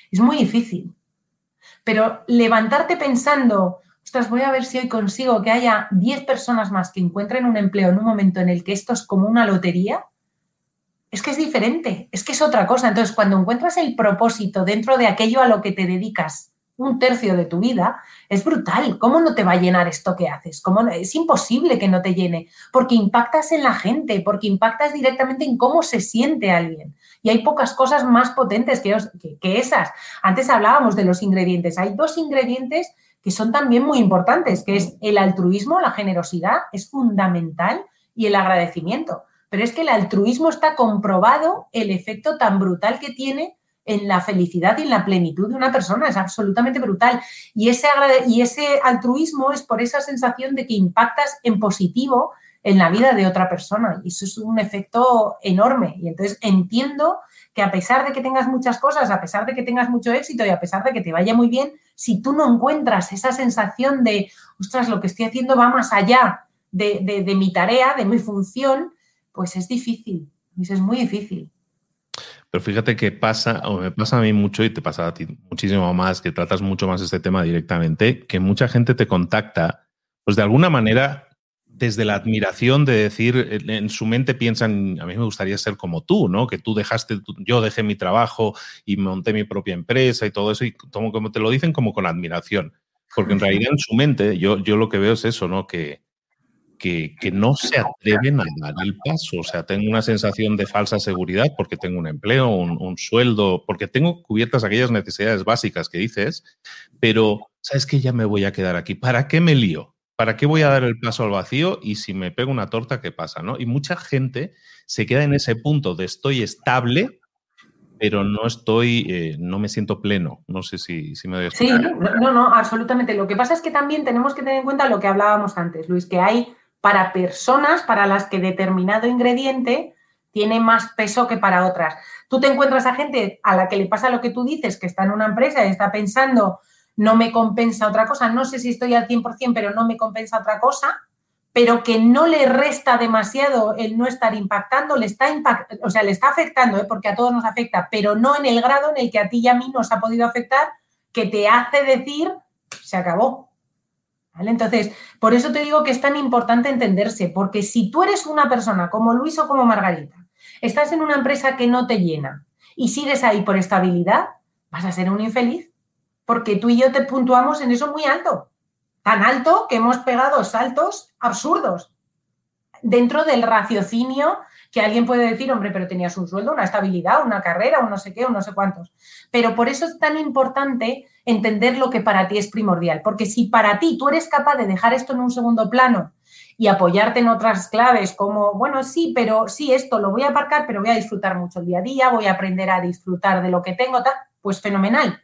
es muy difícil. Pero levantarte pensando, ostras, voy a ver si hoy consigo que haya 10 personas más que encuentren un empleo en un momento en el que esto es como una lotería, es que es diferente, es que es otra cosa. Entonces, cuando encuentras el propósito dentro de aquello a lo que te dedicas un tercio de tu vida, es brutal. ¿Cómo no te va a llenar esto que haces? ¿Cómo Es imposible que no te llene, porque impactas en la gente, porque impactas directamente en cómo se siente alguien. Y hay pocas cosas más potentes que, que esas. Antes hablábamos de los ingredientes. Hay dos ingredientes que son también muy importantes, que es el altruismo, la generosidad, es fundamental, y el agradecimiento. Pero es que el altruismo está comprobado el efecto tan brutal que tiene en la felicidad y en la plenitud de una persona. Es absolutamente brutal. Y ese, y ese altruismo es por esa sensación de que impactas en positivo en la vida de otra persona. Y eso es un efecto enorme. Y entonces entiendo que a pesar de que tengas muchas cosas, a pesar de que tengas mucho éxito y a pesar de que te vaya muy bien, si tú no encuentras esa sensación de, ostras, lo que estoy haciendo va más allá de, de mi tarea, de mi función, pues es difícil Es muy difícil. Pero fíjate que pasa, o me pasa a mí mucho y te pasa a ti muchísimo más, que tratas mucho más este tema directamente, que mucha gente te contacta, pues de alguna manera desde la admiración de decir, en su mente piensan, a mí me gustaría ser como tú, ¿no? Que tú dejaste, yo dejé mi trabajo y monté mi propia empresa y todo eso, y como, como te lo dicen como con admiración. Porque en realidad en su mente yo, yo lo que veo es eso, ¿no? Que, que, no se atreven a dar el paso. O sea, tengo una sensación de falsa seguridad porque tengo un empleo, un, sueldo, porque tengo cubiertas aquellas necesidades básicas que dices, pero ¿sabes que Ya me voy a quedar aquí. ¿Para qué me lío? ¿Para qué voy a dar el paso al vacío? Y si me pego una torta, ¿qué pasa? ¿no? Y mucha gente se queda en ese punto de estoy estable, pero no estoy, eh, no me siento pleno. No sé si, si me doy Sí, no, no, absolutamente. Lo que pasa es que también tenemos que tener en cuenta lo que hablábamos antes, Luis, que hay para personas para las que determinado ingrediente tiene más peso que para otras. Tú te encuentras a gente a la que le pasa lo que tú dices, que está en una empresa y está pensando, no me compensa otra cosa, no sé si estoy al 100%, pero no me compensa otra cosa, pero que no le resta demasiado el no estar impactando, le está o sea, le está afectando, ¿eh? porque a todos nos afecta, pero no en el grado en el que a ti y a mí nos ha podido afectar, que te hace decir, se acabó, entonces, por eso te digo que es tan importante entenderse, porque si tú eres una persona como Luis o como Margarita, estás en una empresa que no te llena y sigues ahí por estabilidad, vas a ser un infeliz, porque tú y yo te puntuamos en eso muy alto, tan alto que hemos pegado saltos absurdos dentro del raciocinio que alguien puede decir, hombre, pero tenías un sueldo, una estabilidad, una carrera, un no sé qué, un no sé cuántos. Pero por eso es tan importante entender lo que para ti es primordial, porque si para ti tú eres capaz de dejar esto en un segundo plano y apoyarte en otras claves como, bueno, sí, pero sí, esto lo voy a aparcar, pero voy a disfrutar mucho el día a día, voy a aprender a disfrutar de lo que tengo, pues fenomenal.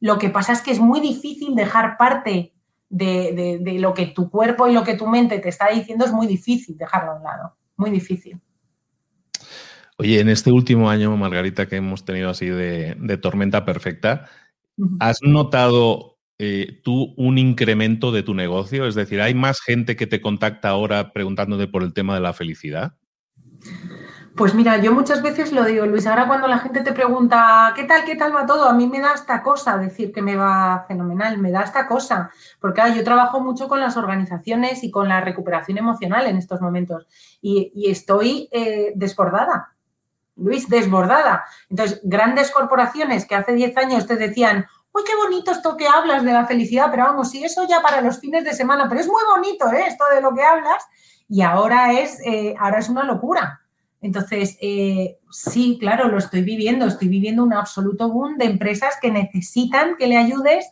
Lo que pasa es que es muy difícil dejar parte de, de lo que tu cuerpo y lo que tu mente te está diciendo, es muy difícil dejarlo a un lado, muy difícil. Oye, en este último año, Margarita, que hemos tenido así de, tormenta perfecta, ¿has notado eh, tú un incremento de tu negocio? Es decir, ¿hay más gente que te contacta ahora preguntándote por el tema de la felicidad? Pues mira, yo muchas veces lo digo, Luis, ahora cuando la gente te pregunta, ¿qué tal, qué tal va todo? A mí me da esta cosa decir que me va fenomenal, me da esta cosa, porque yo trabajo mucho con las organizaciones y con la recuperación emocional en estos momentos y, estoy eh, desbordada. Luis, desbordada. Entonces, grandes corporaciones que hace 10 años te decían, uy, qué bonito esto que hablas de la felicidad, pero vamos, sí, eso ya para los fines de semana, pero es muy bonito ¿eh? esto de lo que hablas, y ahora es, eh, ahora es una locura. Entonces, eh, sí, claro, lo estoy viviendo, estoy viviendo un absoluto boom de empresas que necesitan que le ayudes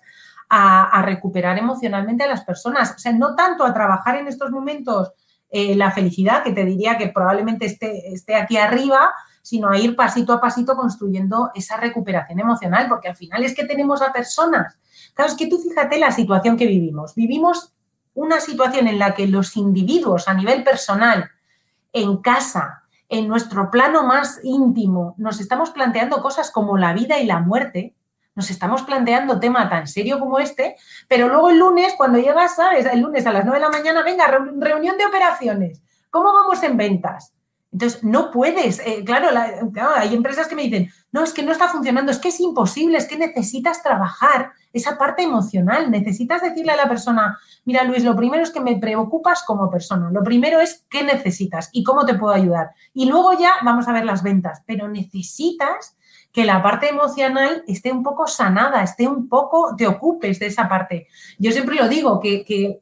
a, recuperar emocionalmente a las personas. O sea, no tanto a trabajar en estos momentos la felicidad, que te diría que probablemente esté, esté aquí arriba, sino a ir pasito a pasito construyendo esa recuperación emocional, porque al final es que tenemos a personas. Claro, es que tú fíjate la situación que vivimos. Vivimos una situación en la que los individuos a nivel personal, en casa, en nuestro plano más íntimo, nos estamos planteando cosas como la vida y la muerte, nos estamos planteando tema tan serio como este, pero luego el lunes, cuando llegas, ¿sabes? El lunes a las 9 de la mañana, venga, reunión de operaciones. ¿Cómo vamos en ventas? Entonces, no puedes, eh, claro, hay empresas que me dicen, no, es que no está funcionando, es que es imposible, es que necesitas trabajar esa parte emocional, necesitas decirle a la persona, mira Luis, lo primero es que me preocupas como persona, lo primero es qué necesitas y cómo te puedo ayudar. Y luego ya vamos a ver las ventas, pero necesitas que la parte emocional esté un poco sanada, esté un poco, te ocupes de esa parte. Yo siempre lo digo, que, que,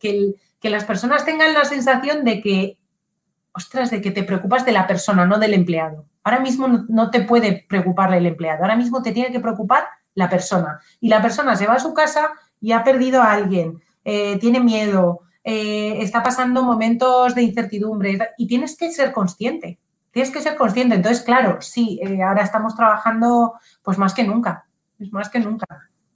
que las personas tengan la sensación de que ostras, de que te preocupas de la persona, no del empleado. Ahora mismo no, te puede preocupar el empleado, ahora mismo te tiene que preocupar la persona. Y la persona se va a su casa y ha perdido a alguien, eh, tiene miedo, eh, está pasando momentos de incertidumbre y tienes que ser consciente. Tienes que ser consciente. Entonces, claro, sí, eh, ahora estamos trabajando pues más que nunca, más que nunca.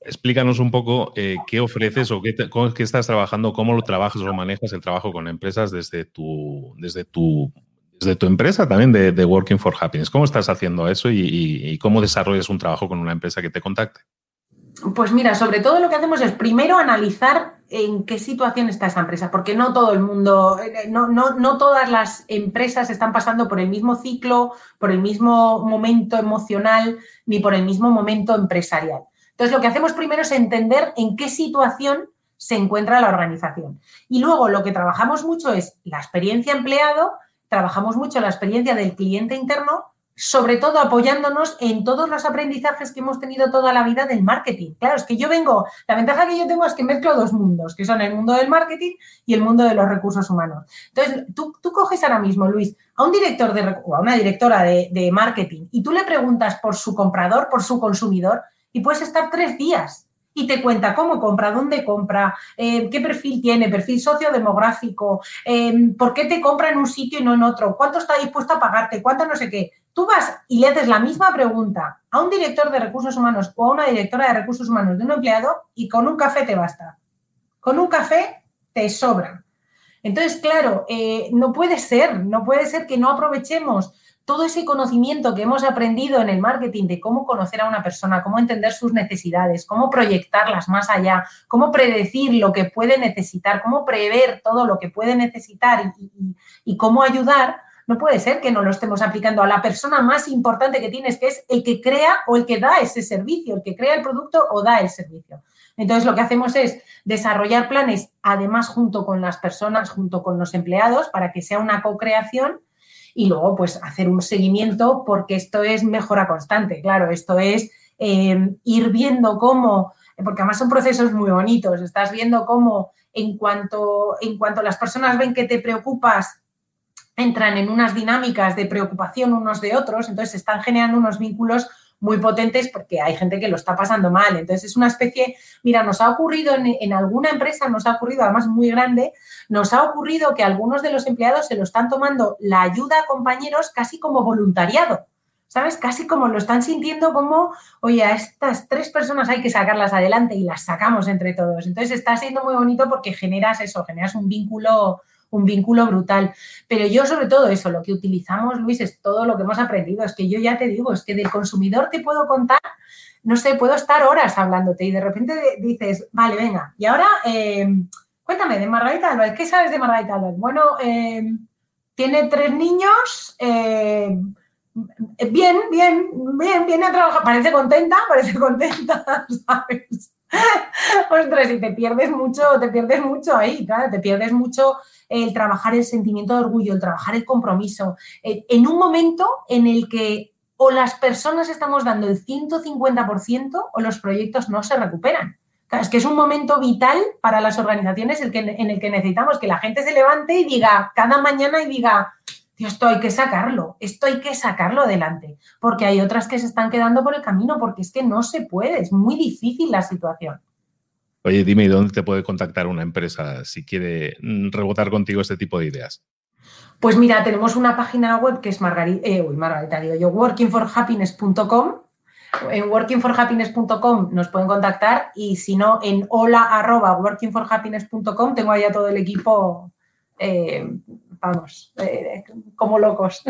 Explícanos un poco eh, qué ofreces o qué, estás trabajando, cómo lo trabajas o manejas el trabajo con empresas desde tu, desde tu, desde tu empresa también de, Working for Happiness. ¿Cómo estás haciendo eso y, cómo desarrollas un trabajo con una empresa que te contacte? Pues mira, sobre todo lo que hacemos es primero analizar en qué situación está esa empresa, porque no todo el mundo, eh, no, no, no, todas las empresas están pasando por el mismo ciclo, por el mismo momento emocional, ni por el mismo momento empresarial. Entonces, lo que hacemos primero es entender en qué situación se encuentra la organización. Y luego lo que trabajamos mucho es la experiencia empleado, trabajamos mucho la experiencia del cliente interno sobre todo apoyándonos en todos los aprendizajes que hemos tenido toda la vida del marketing. Claro, es que yo vengo, la ventaja que yo tengo es que mezclo dos mundos, que son el mundo del marketing y el mundo de los recursos humanos. Entonces, tú, coges ahora mismo, Luis, a un director de, o a una directora de marketing y tú le preguntas por su comprador, por su consumidor, y puedes estar tres días y te cuenta cómo compra, dónde compra, eh, qué perfil tiene, perfil sociodemográfico, eh, por qué te compra en un sitio y no en otro, cuánto está dispuesto a pagarte, cuánto no sé qué. Tú vas y le haces la misma pregunta a un director de recursos humanos o a una directora de recursos humanos de un empleado y con un café te basta. Con un café te sobra. Entonces, claro, eh, no puede ser, no puede ser que no aprovechemos todo ese conocimiento que hemos aprendido en el marketing de cómo conocer a una persona, cómo entender sus necesidades, cómo proyectarlas más allá, cómo predecir lo que puede necesitar, cómo prever todo lo que puede necesitar y, cómo ayudar, no puede ser que no lo estemos aplicando a la persona más importante que tienes, que es el que crea o el que da ese servicio, el que crea el producto o da el servicio. Entonces, lo que hacemos es desarrollar planes, además, junto con las personas, junto con los empleados, para que sea una co-creación y luego, pues, hacer un seguimiento, porque esto es mejora constante. Claro, esto es eh, ir viendo cómo, porque además son procesos muy bonitos, estás viendo cómo en cuanto, en cuanto las personas ven que te preocupas entran en unas dinámicas de preocupación unos de otros, entonces están generando unos vínculos muy potentes porque hay gente que lo está pasando mal. Entonces es una especie, mira, nos ha ocurrido en, alguna empresa, nos ha ocurrido además muy grande, nos ha ocurrido que algunos de los empleados se lo están tomando la ayuda a compañeros casi como voluntariado. ¿Sabes? Casi como lo están sintiendo como, oye, a estas tres personas hay que sacarlas adelante y las sacamos entre todos. Entonces está siendo muy bonito porque generas eso, generas un vínculo un vínculo brutal. Pero yo sobre todo eso, lo que utilizamos, Luis, es todo lo que hemos aprendido. Es que yo ya te digo, es que del consumidor te puedo contar, no sé, puedo estar horas hablándote y de repente dices, vale, venga, y ahora eh, cuéntame de Margarita Álvarez, ¿qué sabes de Margarita Álvarez? Bueno, eh, tiene tres niños. Eh, bien, bien, bien, viene a trabajar, parece contenta, parece contenta, ¿sabes? Ostras, y te pierdes mucho, te pierdes mucho ahí, claro, te pierdes mucho el trabajar el sentimiento de orgullo, el trabajar el compromiso, eh, en un momento en el que o las personas estamos dando el 150% o los proyectos no se recuperan. es que es un momento vital para las organizaciones en el que necesitamos que la gente se levante y diga cada mañana y diga, esto hay que sacarlo, esto hay que sacarlo adelante, porque hay otras que se están quedando por el camino, porque es que no se puede, es muy difícil la situación. Oye, dime, ¿y dónde te puede contactar una empresa si quiere mm, rebotar contigo este tipo de ideas? Pues mira, tenemos una página web que es Margarita, eh, uy, Margarita, digo yo, workingforhappiness.com. En workingforhappiness.com nos pueden contactar y si no, en hola workingforhappiness.com tengo ahí a todo el equipo, eh, vamos, eh, como locos.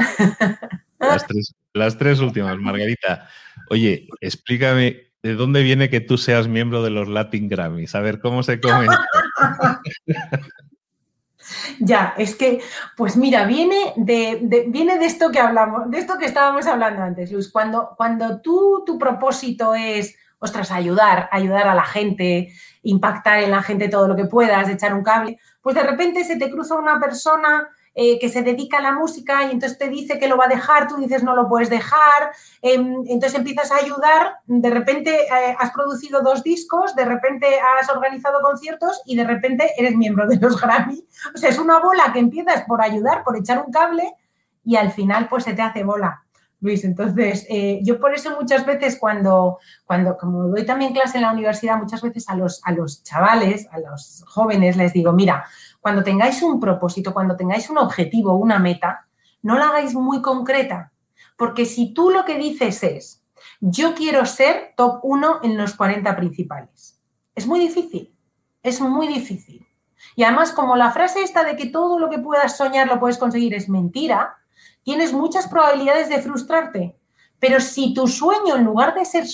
Las tres, las tres últimas, Margarita. Oye, explícame ¿De dónde viene que tú seas miembro de los Latin Grammys? A ver, ¿cómo se come? ya, es que, pues mira, viene de, viene de esto que hablamos, de esto que estábamos hablando antes, Luis. Cuando, cuando tú, tu propósito es, ostras, ayudar, ayudar a la gente, impactar en la gente todo lo que puedas, echar un cable, pues de repente se te cruza una persona eh, que se dedica a la música y entonces te dice que lo va a dejar, tú dices no lo puedes dejar, em, entonces empiezas a ayudar, de repente eh, has producido dos discos, de repente has organizado conciertos y de repente eres miembro de los Grammy. O sea, es una bola que empiezas por ayudar, por echar un cable y al final pues se te hace bola. Luis, entonces eh, yo por eso muchas veces cuando, cuando, como doy también clase en la universidad, muchas veces a los, a los chavales, a los jóvenes les digo, mira, cuando tengáis un propósito, cuando tengáis un objetivo, una meta, no la hagáis muy concreta. Porque si tú lo que dices es, yo quiero ser top 1 en los 40 principales, es muy difícil, es muy difícil. Y además, como la frase esta de que todo lo que puedas soñar lo puedes conseguir es mentira, tienes muchas probabilidades de frustrarte. Pero si tu sueño, en lugar de ser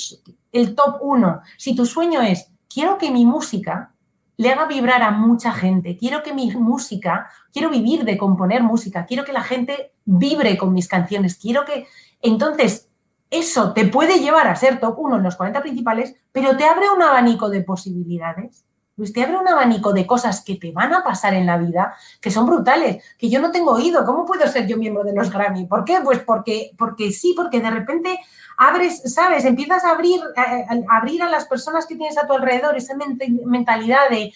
el top 1, si tu sueño es, quiero que mi música le haga vibrar a mucha gente. Quiero que mi música, quiero vivir de componer música, quiero que la gente vibre con mis canciones, quiero que... Entonces, eso te puede llevar a ser top 1 en los 40 principales, pero te abre un abanico de posibilidades. Pues te abre un abanico de cosas que te van a pasar en la vida que son brutales, que yo no tengo oído. ¿Cómo puedo ser yo miembro de los Grammy? ¿Por qué? Pues porque, porque sí, porque de repente abres, ¿sabes? Empiezas a abrir, a, abrir a las personas que tienes a tu alrededor esa mentalidad de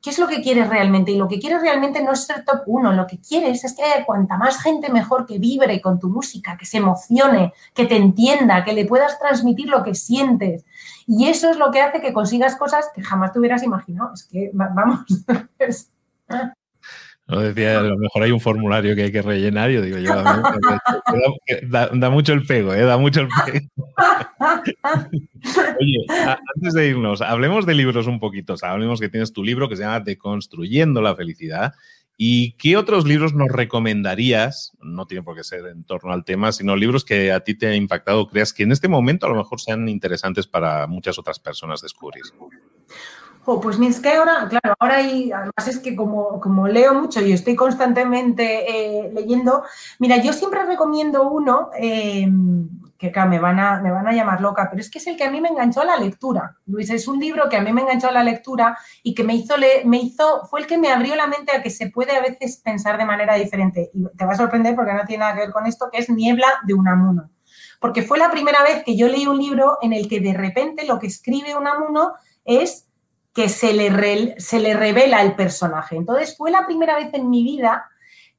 qué es lo que quieres realmente. Y lo que quieres realmente no es ser top uno, lo que quieres es que haya cuanta más gente mejor que vibre con tu música, que se emocione, que te entienda, que le puedas transmitir lo que sientes. Y eso es lo que hace que consigas cosas que jamás te hubieras imaginado. Es que, vamos, No decía, a lo mejor hay un formulario que hay que rellenar. Yo digo, yo, da, mucho el pego, ¿eh? da mucho el pego. Oye, antes de irnos, hablemos de libros un poquito. hablemos que tienes tu libro que se llama Deconstruyendo la felicidad. ¿Y qué otros libros nos recomendarías? No tiene por qué ser en torno al tema, sino libros que a ti te han impactado, creas que en este momento a lo mejor sean interesantes para muchas otras personas descubrir pues es que ahora, claro, ahora y además es que como, como leo mucho y estoy constantemente eh, leyendo, mira, yo siempre recomiendo uno, em, que me van, a, me van a llamar loca, pero es que es el que a mí me enganchó a la lectura. Luis, es un libro que a mí me enganchó a la lectura y que me hizo, me hizo, fue el que me abrió la mente a que se puede a veces pensar de manera diferente. Y te va a sorprender porque no tiene nada que ver con esto, que es Niebla de Unamuno. Porque fue la primera vez que yo leí un libro en el que de repente lo que escribe Unamuno es que se le, se le revela el personaje. Entonces fue la primera vez en mi vida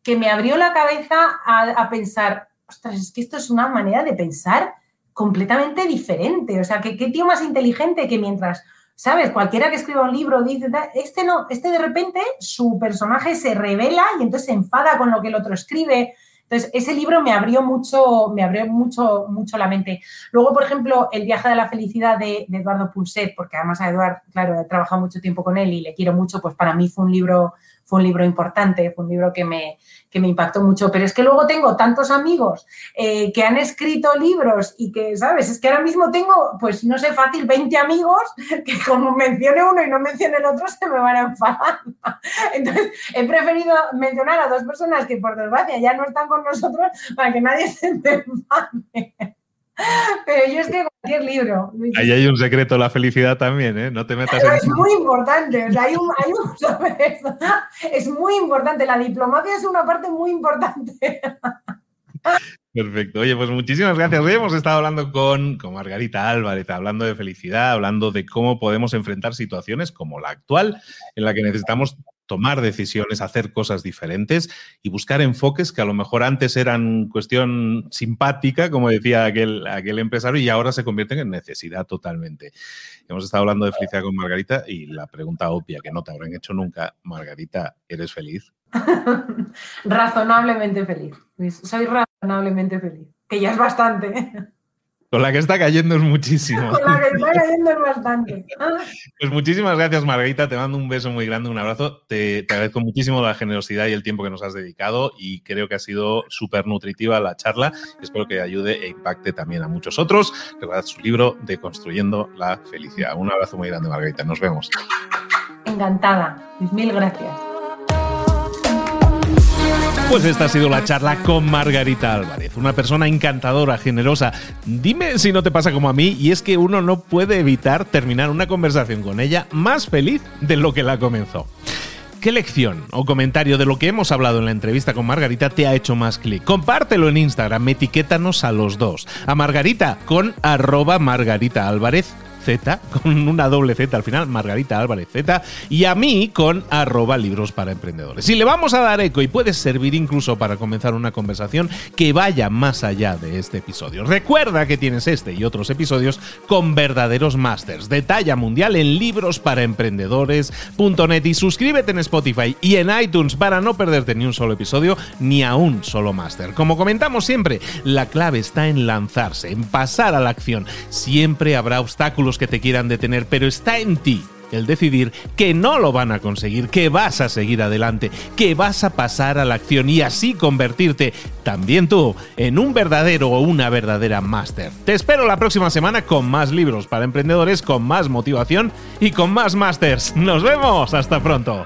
que me abrió la cabeza a, pensar, ostras, es que esto es una manera de pensar completamente diferente. O sea, que qué tío más inteligente que mientras, ¿sabes? Cualquiera que escriba un libro dice, este no, este de repente su personaje se revela y entonces se enfada con lo que el otro escribe. Entonces, ese libro me abrió mucho, me abrió mucho, mucho la mente. Luego, por ejemplo, El viaje de la felicidad de, Eduardo Pulset, porque además a Eduardo, claro, he trabajado mucho tiempo con él y le quiero mucho, pues para mí fue un libro, fue un libro importante, fue un libro que me, que me impactó mucho. Pero es que luego tengo tantos amigos eh, que han escrito libros y que, ¿sabes? Es que ahora mismo tengo, pues no sé, fácil, 20 amigos que como mencione uno y no mencione el otro se me van a enfadar. Entonces, he preferido mencionar a dos personas que por desgracia ya no están con nosotros para que nadie se me enfade. Pero yo es que cualquier libro. Ahí hay un secreto la felicidad también, ¿eh? No te metas Pero Es muy importante. O sea, hay un, hay un, es muy importante. La diplomacia es una parte muy importante. Perfecto. Oye, pues muchísimas gracias. Hoy hemos estado hablando con, con, Margarita Álvarez, hablando de felicidad, hablando de cómo podemos enfrentar situaciones como la actual, en la que necesitamos tomar decisiones, hacer cosas diferentes y buscar enfoques que a lo mejor antes eran cuestión simpática, como decía aquel, aquel empresario, y ahora se convierten en necesidad totalmente. Hemos estado hablando de felicidad con Margarita y la pregunta obvia que no te habrán hecho nunca, Margarita, ¿eres feliz? razonablemente feliz. Soy razonablemente feliz, que ya es bastante. Con la que está cayendo es muchísimo. Con la que está cayendo es bastante. Pues muchísimas gracias, Margarita. Te mando un beso muy grande, un abrazo. Te, agradezco muchísimo la generosidad y el tiempo que nos has dedicado y creo que ha sido súper nutritiva la charla. Espero que ayude e impacte también a muchos otros. Recuerda su libro de Construyendo la Felicidad. Un abrazo muy grande, Margarita. Nos vemos. Encantada. Mil gracias. Pues esta ha sido la charla con Margarita Álvarez, una persona encantadora, generosa. Dime si no te pasa como a mí, y es que uno no puede evitar terminar una conversación con ella más feliz de lo que la comenzó. ¿Qué lección o comentario de lo que hemos hablado en la entrevista con Margarita te ha hecho más clic? Compártelo en Instagram, etiquétanos a los dos. A Margarita con arroba Margarita Álvarez Z, con una doble Z al final, Margarita Álvarez Z, y a mí con arroba libros para emprendedores. Si le vamos a dar eco y puede servir incluso para comenzar una conversación que vaya más allá de este episodio. Recuerda que tienes este y otros episodios con verdaderos masters de talla mundial en librosparaemprendedores.net y suscríbete en Spotify y en iTunes para no perderte ni un solo episodio ni a un solo máster. Como comentamos siempre, la clave está en lanzarse, en pasar a la acción. Siempre habrá obstáculos que te quieran detener, pero está en ti el decidir que no lo van a conseguir, que vas a seguir adelante, que vas a pasar a la acción y así convertirte también tú en un verdadero o una verdadera máster. Te espero la próxima semana con más libros para emprendedores, con más motivación y con más másters. Nos vemos, hasta pronto.